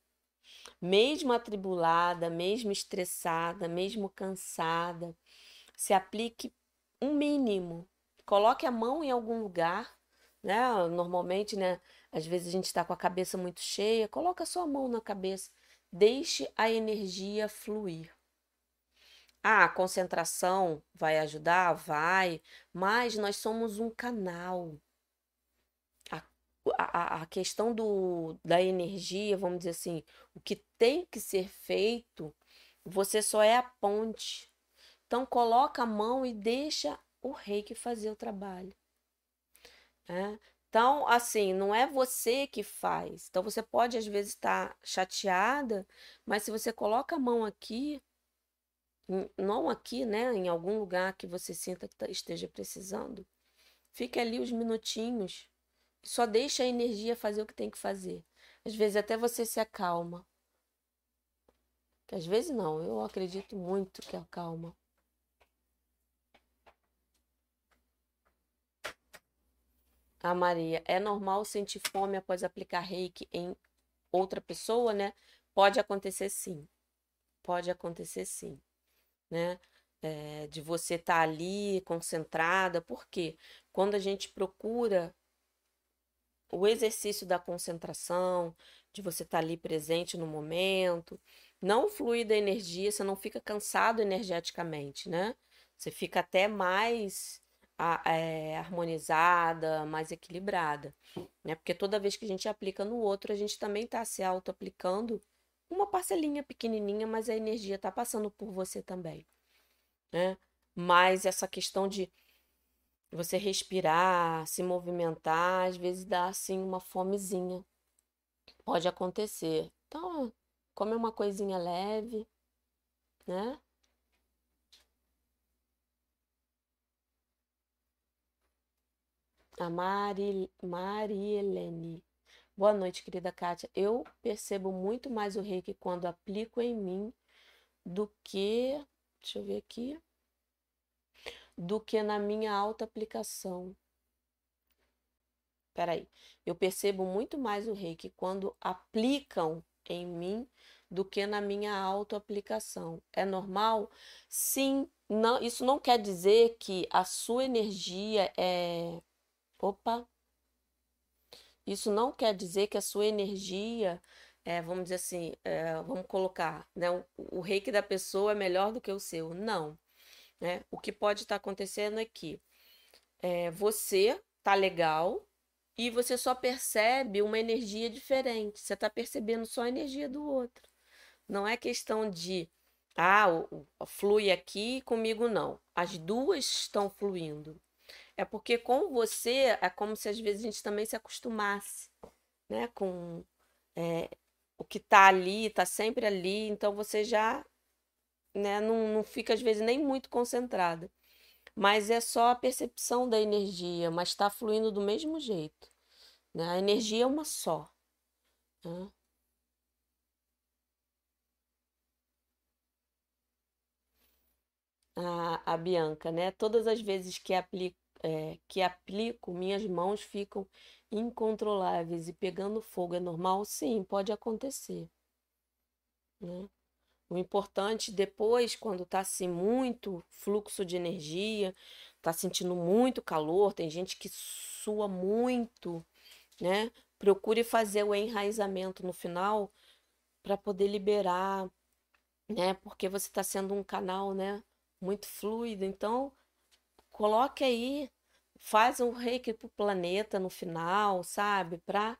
Mesmo atribulada, mesmo estressada, mesmo cansada, se aplique um mínimo. Coloque a mão em algum lugar, né? Normalmente, né? Às vezes a gente está com a cabeça muito cheia, coloca a sua mão na cabeça. Deixe a energia fluir. Ah, a concentração vai ajudar? Vai, mas nós somos um canal. A, a, a questão do, da energia, vamos dizer assim, o que tem que ser feito, você só é a ponte. Então coloca a mão e deixa o reiki fazer o trabalho. É? Então, assim, não é você que faz. Então, você pode às vezes estar chateada, mas se você coloca a mão aqui, não aqui, né, em algum lugar que você sinta que tá, esteja precisando, fique ali os minutinhos, só deixa a energia fazer o que tem que fazer. Às vezes até você se acalma. Às vezes não, eu acredito muito que acalma. A Maria, é normal sentir fome após aplicar reiki em outra pessoa, né? Pode acontecer sim. Pode acontecer sim, né? É, de você estar tá ali concentrada, porque quando a gente procura o exercício da concentração, de você estar tá ali presente no momento, não fluir da energia, você não fica cansado energeticamente, né? Você fica até mais é, harmonizada, mais equilibrada, né? Porque toda vez que a gente aplica no outro, a gente também está se auto-aplicando uma parcelinha pequenininha, mas a energia está passando por você também, né? Mas essa questão de você respirar, se movimentar, às vezes dá assim uma fomezinha. Pode acontecer. Então, come uma coisinha leve, né? A Mari, Marielene. Boa noite, querida Kátia. Eu percebo muito mais o reiki quando aplico em mim do que. Deixa eu ver aqui. Do que na minha auto-aplicação. Peraí. Eu percebo muito mais o reiki quando aplicam em mim do que na minha auto-aplicação. É normal? Sim. Não, isso não quer dizer que a sua energia é Opa! Isso não quer dizer que a sua energia, é, vamos dizer assim, é, vamos colocar, né, o, o reiki da pessoa é melhor do que o seu. Não. Né? O que pode estar acontecendo é que é, você tá legal e você só percebe uma energia diferente. Você está percebendo só a energia do outro. Não é questão de, ah, flui aqui comigo não. As duas estão fluindo. É porque com você é como se às vezes a gente também se acostumasse, né? Com é, o que está ali, está sempre ali, então você já né, não, não fica às vezes nem muito concentrada. Mas é só a percepção da energia, mas está fluindo do mesmo jeito. Né? A energia é uma só. Né? A, a Bianca, né? Todas as vezes que aplico, é, que aplico, minhas mãos ficam incontroláveis e pegando fogo. É normal? Sim, pode acontecer. Né? O importante depois, quando está assim muito fluxo de energia, está sentindo muito calor, tem gente que sua muito, né? Procure fazer o enraizamento no final para poder liberar, né? Porque você está sendo um canal, né? Muito fluido. Então, coloque aí, faz um reiki pro planeta no final, sabe? Para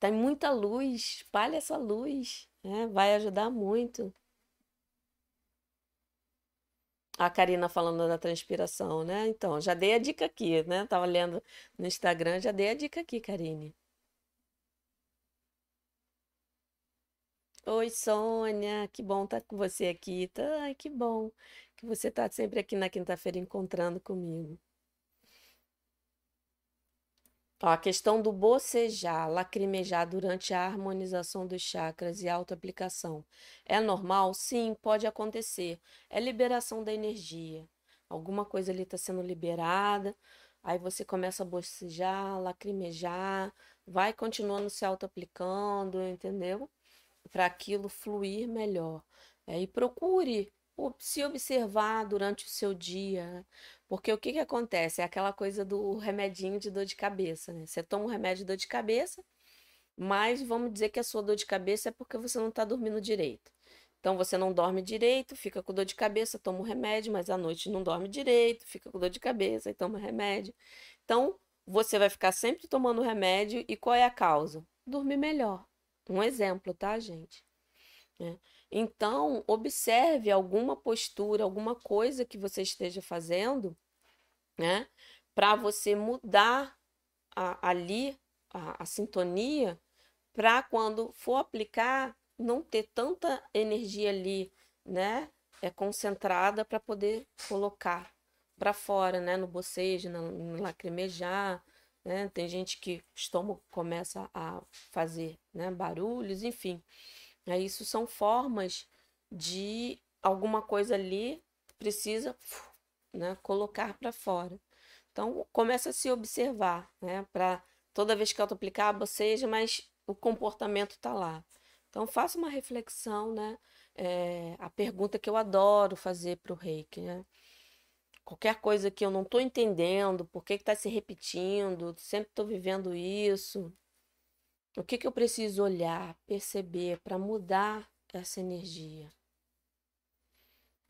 tem muita luz, espalha essa luz, né? Vai ajudar muito. A Karina falando da transpiração, né? Então, já dei a dica aqui, né? Tava lendo no Instagram, já dei a dica aqui, Karine. Oi, Sônia, que bom estar com você aqui. Tá, ai, que bom que você está sempre aqui na quinta-feira encontrando comigo. Ó, a questão do bocejar, lacrimejar durante a harmonização dos chakras e autoaplicação. É normal? Sim, pode acontecer. É liberação da energia. Alguma coisa ali está sendo liberada, aí você começa a bocejar, lacrimejar, vai continuando se autoaplicando, entendeu? Para aquilo fluir melhor. É, e procure se observar durante o seu dia. Porque o que, que acontece? É aquela coisa do remedinho de dor de cabeça, né? Você toma um remédio de dor de cabeça, mas vamos dizer que a sua dor de cabeça é porque você não está dormindo direito. Então você não dorme direito, fica com dor de cabeça, toma um remédio, mas à noite não dorme direito, fica com dor de cabeça e toma remédio. Então você vai ficar sempre tomando remédio e qual é a causa? Dormir melhor. Um exemplo, tá, gente? É. Então, observe alguma postura, alguma coisa que você esteja fazendo, né, para você mudar a, ali a, a sintonia, para quando for aplicar, não ter tanta energia ali, né, é concentrada para poder colocar para fora, né, no bocejo, no, no lacrimejar, né? Tem gente que o estômago começa a fazer, né, barulhos, enfim. Aí isso são formas de alguma coisa ali precisa né, colocar para fora. Então, começa a se observar, né? Para toda vez que autoaplicar, boceja, mas o comportamento está lá. Então, faça uma reflexão, né? É, a pergunta que eu adoro fazer para o reiki, né? Qualquer coisa que eu não estou entendendo, por que está se repetindo, sempre estou vivendo isso, o que, que eu preciso olhar, perceber para mudar essa energia?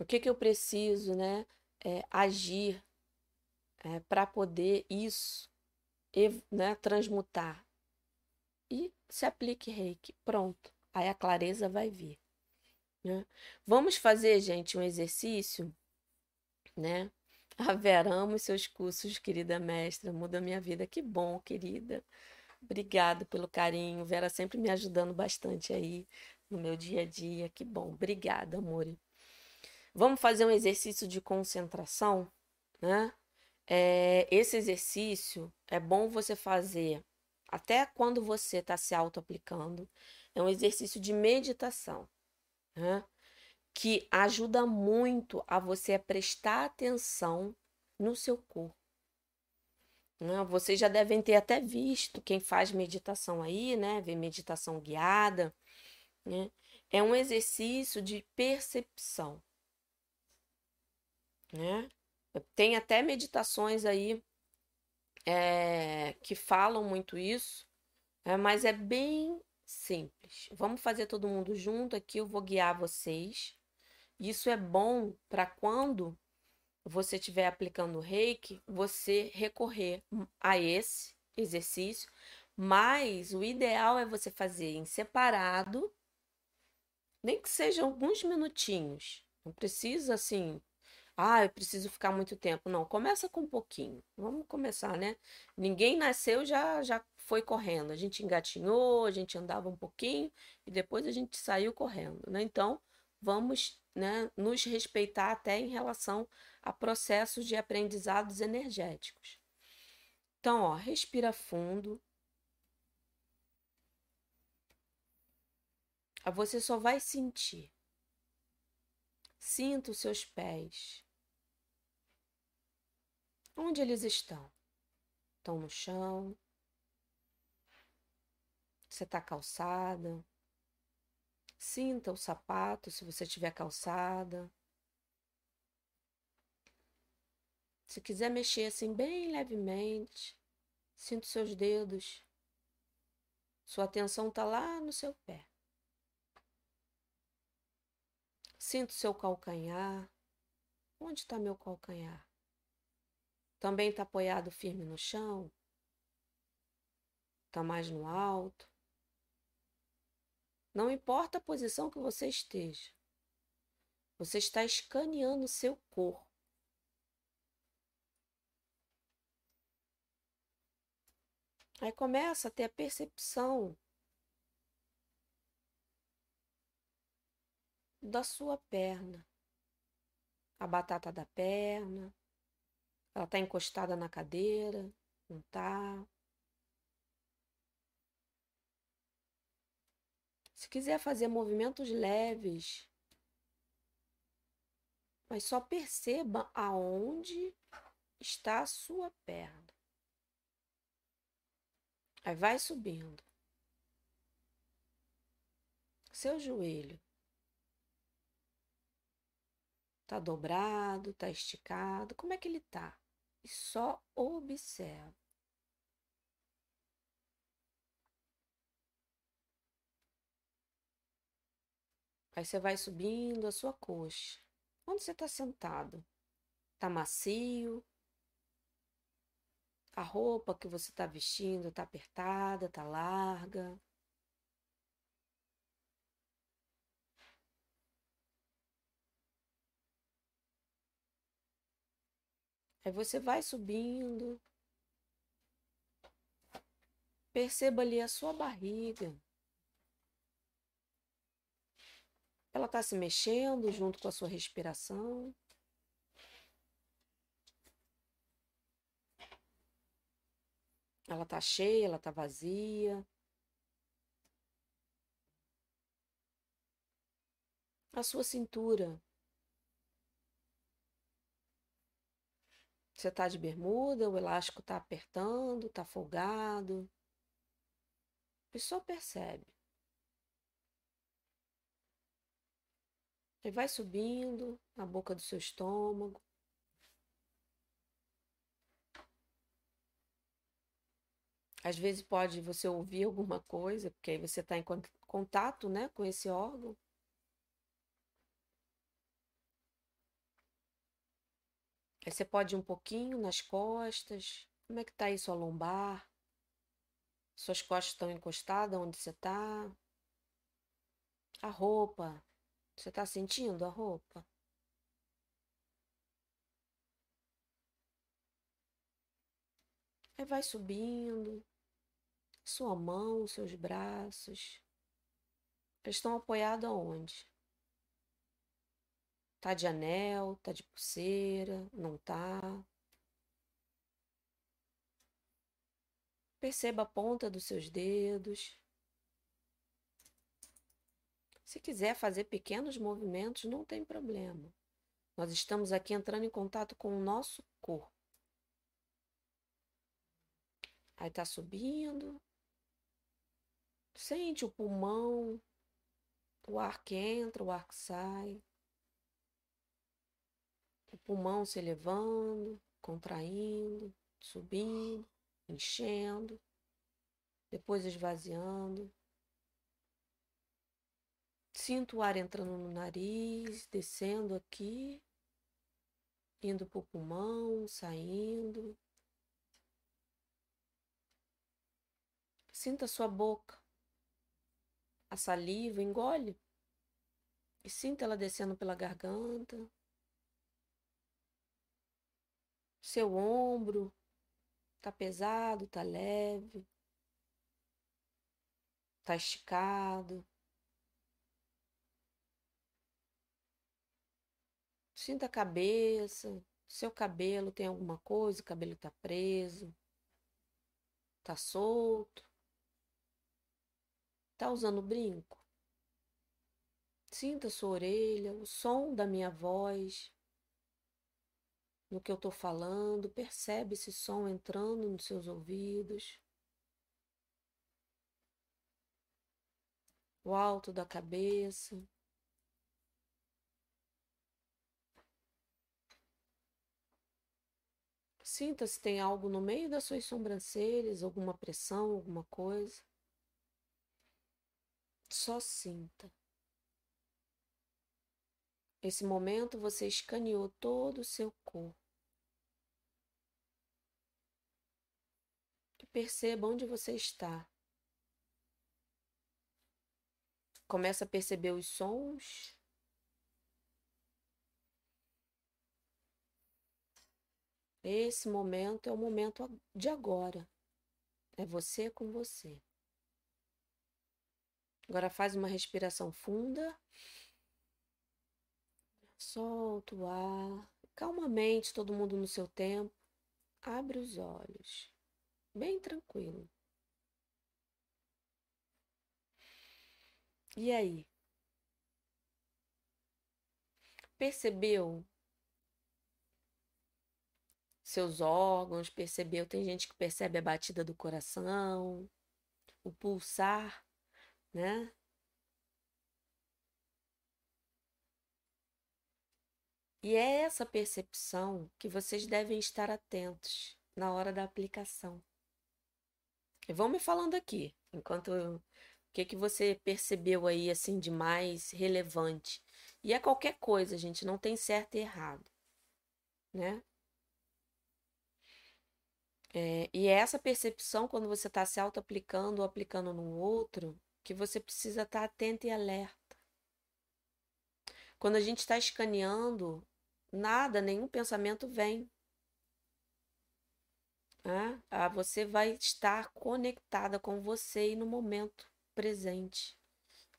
O que, que eu preciso né, é, agir é, para poder isso né, transmutar? E se aplique reiki. Pronto. Aí a clareza vai vir. Né? Vamos fazer, gente, um exercício, né? A Vera, amo seus cursos, querida mestra, muda minha vida. Que bom, querida. Obrigado pelo carinho. Vera sempre me ajudando bastante aí no meu dia a dia. Que bom. Obrigada, amor. Vamos fazer um exercício de concentração, né? É, esse exercício é bom você fazer até quando você está se auto-aplicando. É um exercício de meditação, né? Que ajuda muito a você prestar atenção no seu corpo. Né? Vocês já devem ter até visto quem faz meditação aí, né? Vê meditação guiada, né? É um exercício de percepção, né? Tem até meditações aí é, que falam muito isso, é, mas é bem simples. Vamos fazer todo mundo junto aqui, eu vou guiar vocês. Isso é bom para quando você estiver aplicando o reiki, você recorrer a esse exercício, mas o ideal é você fazer em separado, nem que seja alguns minutinhos. Não precisa assim, ah, eu preciso ficar muito tempo. Não, começa com um pouquinho. Vamos começar, né? Ninguém nasceu já já foi correndo. A gente engatinhou, a gente andava um pouquinho e depois a gente saiu correndo, né? Então, vamos, né, nos respeitar até em relação a processos de aprendizados energéticos. Então, ó, respira fundo. Você só vai sentir. Sinta os seus pés. Onde eles estão? Estão no chão? Você está calçada? Sinta o sapato se você tiver calçada. Se quiser mexer assim bem levemente, sinta os seus dedos. Sua atenção está lá no seu pé. Sinto o seu calcanhar. Onde está meu calcanhar? Também está apoiado firme no chão? Está mais no alto? Não importa a posição que você esteja, você está escaneando o seu corpo. Aí começa a ter a percepção da sua perna. A batata da perna. Ela está encostada na cadeira, não está. Se quiser fazer movimentos leves, mas só perceba aonde está a sua perna. Aí vai subindo. Seu joelho tá dobrado, tá esticado, como é que ele tá? E só observa. Aí você vai subindo a sua coxa. Onde você está sentado? Tá macio? A roupa que você está vestindo está apertada, está larga? Aí você vai subindo. Perceba ali a sua barriga. Ela está se mexendo junto com a sua respiração. Ela está cheia, ela está vazia. A sua cintura. Você está de bermuda, o elástico está apertando, está folgado. A pessoa percebe. E vai subindo na boca do seu estômago. Às vezes pode você ouvir alguma coisa, porque aí você está em contato né, com esse órgão. Aí você pode ir um pouquinho nas costas. Como é que está aí sua lombar? Suas costas estão encostadas onde você está? A roupa você está sentindo a roupa? Aí vai subindo, sua mão, seus braços. Eles estão apoiados aonde? Tá de anel, tá de pulseira, não tá? Perceba a ponta dos seus dedos. Se quiser fazer pequenos movimentos, não tem problema. Nós estamos aqui entrando em contato com o nosso corpo. Aí tá subindo. Sente o pulmão, o ar que entra, o ar que sai. O pulmão se elevando, contraindo, subindo. enchendo, depois esvaziando. Sinto o ar entrando no nariz, descendo aqui, indo para o pulmão, saindo. Sinta a sua boca, a saliva, engole e sinta ela descendo pela garganta. Seu ombro tá pesado, tá leve, tá esticado. Sinta a cabeça, seu cabelo tem alguma coisa, o cabelo tá preso, tá solto. Tá usando brinco? Sinta sua orelha, o som da minha voz no que eu estou falando, percebe esse som entrando nos seus ouvidos. O alto da cabeça. Sinta se tem algo no meio das suas sobrancelhas, alguma pressão, alguma coisa. Só sinta. Esse momento você escaneou todo o seu corpo. E perceba onde você está. Começa a perceber os sons. Esse momento é o momento de agora. É você com você. Agora faz uma respiração funda. Solta o ar. Calmamente, todo mundo no seu tempo. Abre os olhos. Bem tranquilo. E aí? Percebeu seus órgãos? Percebeu? Tem gente que percebe a batida do coração, o pulsar né? E é essa percepção que vocês devem estar atentos na hora da aplicação. E vão me falando aqui, enquanto o que que você percebeu aí assim de mais relevante. E é qualquer coisa, gente, não tem certo e errado, né? É, e é essa percepção, quando você está se auto-aplicando ou aplicando no outro, que você precisa estar atento e alerta. Quando a gente está escaneando, nada, nenhum pensamento vem. Ah, você vai estar conectada com você e no momento presente.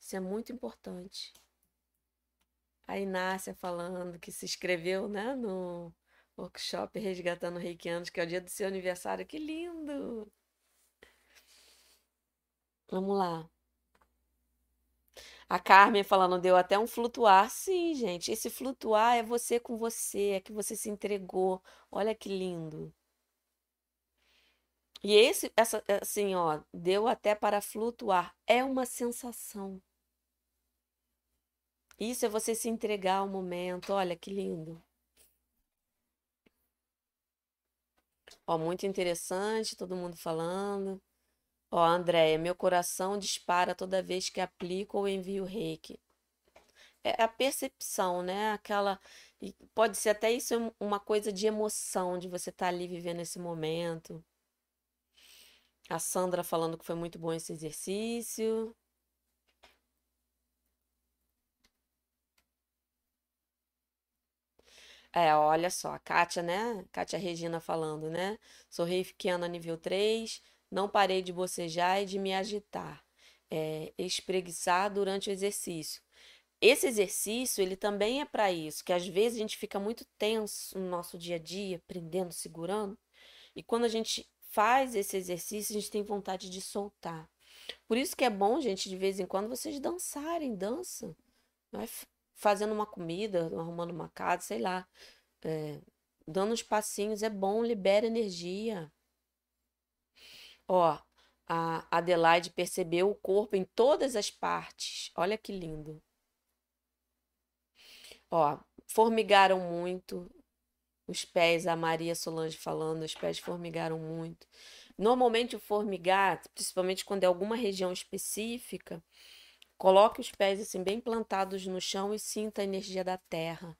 Isso é muito importante. A Inácia falando que se inscreveu né, no workshop Resgatando Reikianos, que é o dia do seu aniversário. Que lindo! Vamos lá. A Carmen falando, deu até um flutuar. Sim, gente, esse flutuar é você com você, é que você se entregou. Olha que lindo. E esse, essa, assim, ó, deu até para flutuar. É uma sensação. Isso é você se entregar ao momento. Olha que lindo. Ó, muito interessante, todo mundo falando. Ó, Andréia, meu coração dispara toda vez que aplico ou envio reiki. É a percepção, né? Aquela. Pode ser até isso uma coisa de emoção, de você estar tá ali vivendo esse momento. A Sandra falando que foi muito bom esse exercício. É, olha só, a Kátia, né? Kátia Regina falando, né? Sou reikiana nível 3, não parei de bocejar e de me agitar, é, espreguiçar durante o exercício. Esse exercício, ele também é para isso, que às vezes a gente fica muito tenso no nosso dia a dia, prendendo, segurando, e quando a gente faz esse exercício, a gente tem vontade de soltar. Por isso que é bom, gente, de vez em quando vocês dançarem, dança. Vai fazendo uma comida, arrumando uma casa, sei lá. É, dando uns passinhos, é bom, libera energia. Ó, a Adelaide percebeu o corpo em todas as partes. Olha que lindo. Ó, formigaram muito. Os pés, a Maria Solange falando, os pés formigaram muito. Normalmente o formigar, principalmente quando é alguma região específica, coloque os pés assim bem plantados no chão e sinta a energia da terra.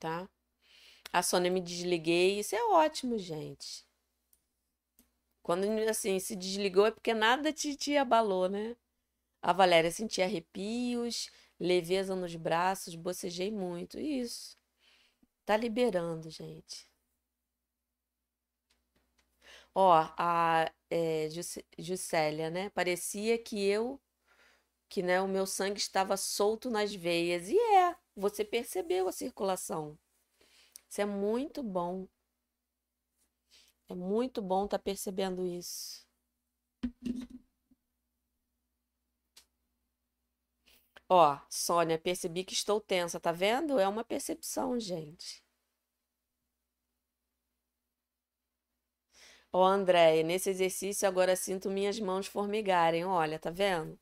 Tá? A Sônia me desliguei, isso é ótimo, gente. Quando assim se desligou é porque nada te, te abalou, né? A Valéria sentia arrepios, leveza nos braços, bocejei muito. Isso. Tá liberando, gente. Ó, a é, Juscelia, né? Parecia que eu, que né, o meu sangue estava solto nas veias. E é, você percebeu a circulação. Isso é muito bom. É muito bom estar tá percebendo isso. Ó, Sônia, percebi que estou tensa, tá vendo? É uma percepção, gente. Ó, Andréia, nesse exercício agora sinto minhas mãos formigarem. Olha, tá vendo?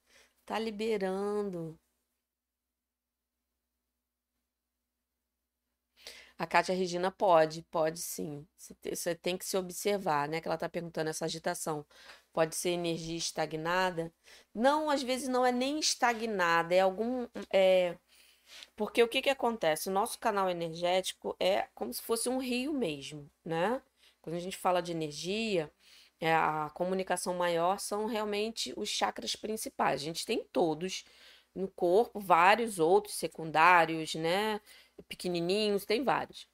Tá liberando. A Kátia Regina pode, pode sim. Você tem que se observar, né? Que ela está perguntando essa agitação. Pode ser energia estagnada? Não, às vezes não é nem estagnada, é algum. É... Porque o que, que acontece? O nosso canal energético é como se fosse um rio mesmo, né? Quando a gente fala de energia, é, a comunicação maior são realmente os chakras principais. A gente tem todos no corpo, vários outros secundários, né? pequenininhos, tem vários.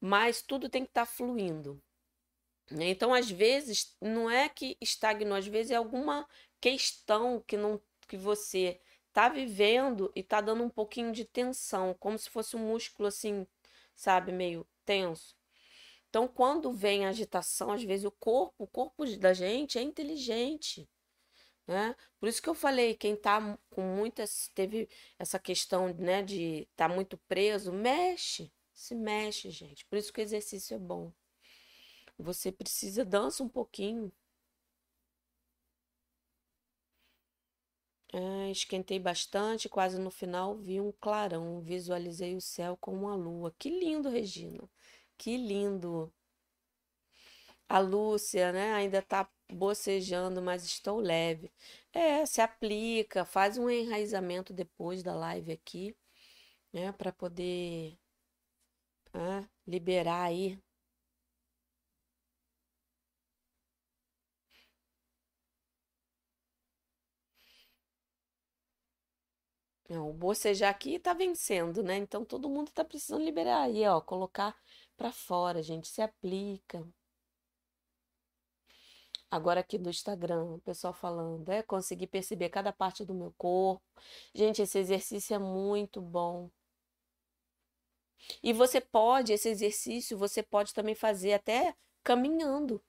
Mas tudo tem que estar tá fluindo. Né? Então, às vezes, não é que estagnou, às vezes é alguma questão que não que você está vivendo e está dando um pouquinho de tensão, como se fosse um músculo assim, sabe, meio tenso. Então, quando vem a agitação, às vezes o corpo, o corpo da gente é inteligente. Né? Por isso que eu falei, quem tá com muitas, teve essa questão, né, de tá muito preso, mexe, se mexe, gente. Por isso que o exercício é bom. Você precisa dança um pouquinho. É, esquentei bastante, quase no final vi um clarão, visualizei o céu com uma lua. Que lindo, Regina. Que lindo. A Lúcia, né, ainda tá bocejando, mas estou leve. É, se aplica, faz um enraizamento depois da live aqui, né, para poder liberar aí. Não, o bocejar aqui tá vencendo, né? Então todo mundo tá precisando liberar aí, ó, colocar para fora, gente, se aplica. Agora aqui do Instagram, o pessoal falando, é conseguir perceber cada parte do meu corpo. Gente, esse exercício é muito bom. E você pode, esse exercício, você pode também fazer até caminhando,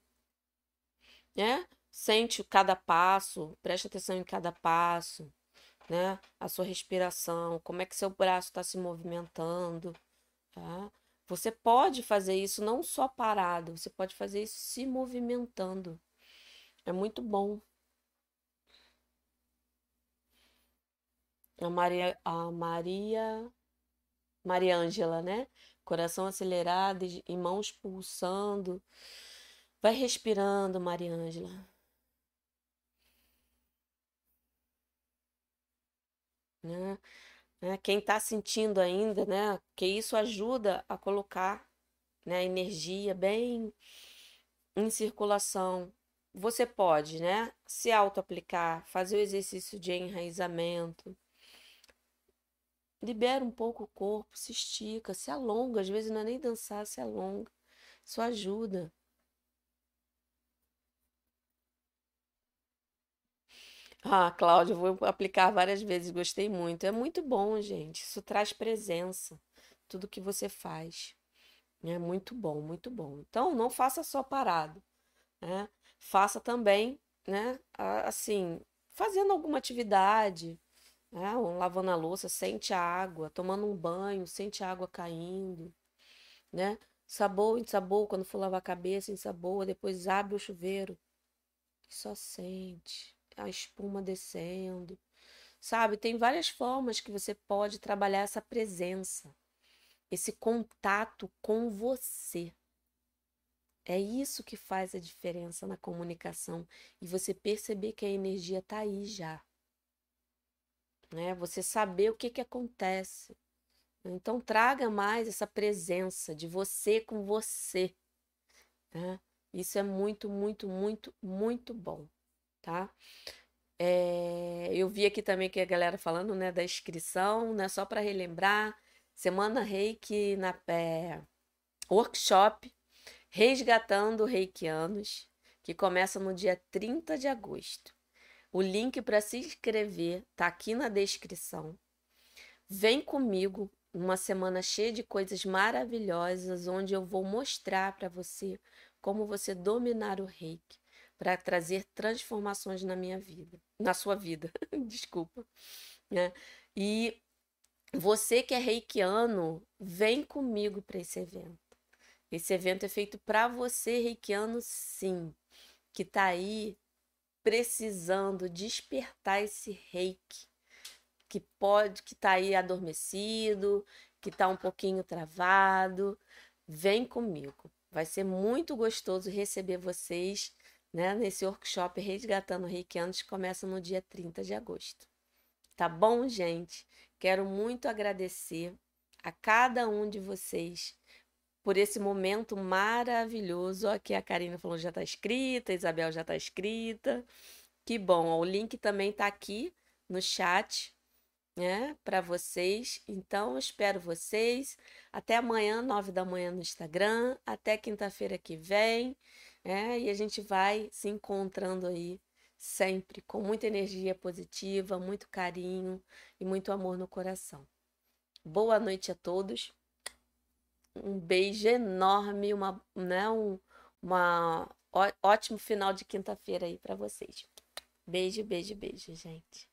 né? Sente cada passo, preste atenção em cada passo, né? A sua respiração, como é que seu braço está se movimentando, tá? Você pode fazer isso não só parado, você pode fazer isso se movimentando. É muito bom. A Maria, a Maria, Maria Ângela, né? Coração acelerado e mãos pulsando. Vai respirando, Maria Ângela. Né? Né? Quem está sentindo ainda, né? Que isso ajuda a colocar né, a energia bem em circulação, você pode, né, se auto-aplicar, fazer o exercício de enraizamento. Libera um pouco o corpo, se estica, se alonga. Às vezes não é nem dançar, se alonga. Isso ajuda. Ah, Cláudia, vou aplicar várias vezes, gostei muito. É muito bom, gente. Isso traz presença, tudo que você faz. É muito bom, muito bom. Então, não faça só parado, né? faça também, né? Assim, fazendo alguma atividade, né? Lavando a louça, sente a água, tomando um banho, sente a água caindo, né? Sabor, ensabor, quando for lavar a cabeça, ensabor, depois abre o chuveiro, só sente a espuma descendo. Sabe, tem várias formas que você pode trabalhar essa presença, esse contato com você. É isso que faz a diferença na comunicação e você perceber que a energia está aí já. Né? Você saber o que, que acontece. Então, traga mais essa presença de você com você. Né? Isso é muito, muito, muito, muito bom, tá? É, eu vi aqui também que a galera falando né, da inscrição, né, só para relembrar, Semana Reiki na é, workshop Resgatando Reikianos, que começa no dia 30 de agosto. O link para se inscrever está aqui na descrição. Vem comigo, uma semana cheia de coisas maravilhosas, onde eu vou mostrar para você como você dominar o reiki para trazer transformações na minha vida, na sua vida, desculpa. Né? E você que é reikiano, vem comigo para esse evento. Esse evento é feito para você, reikiano, sim, que está aí precisando despertar esse reiki, que pode, que está aí adormecido, que está um pouquinho travado. Vem comigo. Vai ser muito gostoso receber vocês né, nesse workshop Resgatando Reikianos que começa no dia 30 de agosto. Tá bom, gente? Quero muito agradecer a cada um de vocês por esse momento maravilhoso. Aqui a Karina falou já está escrita, a Isabel já está escrita. Que bom, o link também está aqui no chat, né, para vocês. Então, espero vocês. Até amanhã, nove da manhã no Instagram. Até quinta-feira que vem. É, e a gente vai se encontrando aí sempre com muita energia positiva, muito carinho e muito amor no coração. Boa noite a todos um beijo enorme, uma, né, um uma, ótimo final de quinta-feira aí para vocês. Beijo, beijo, beijo, gente.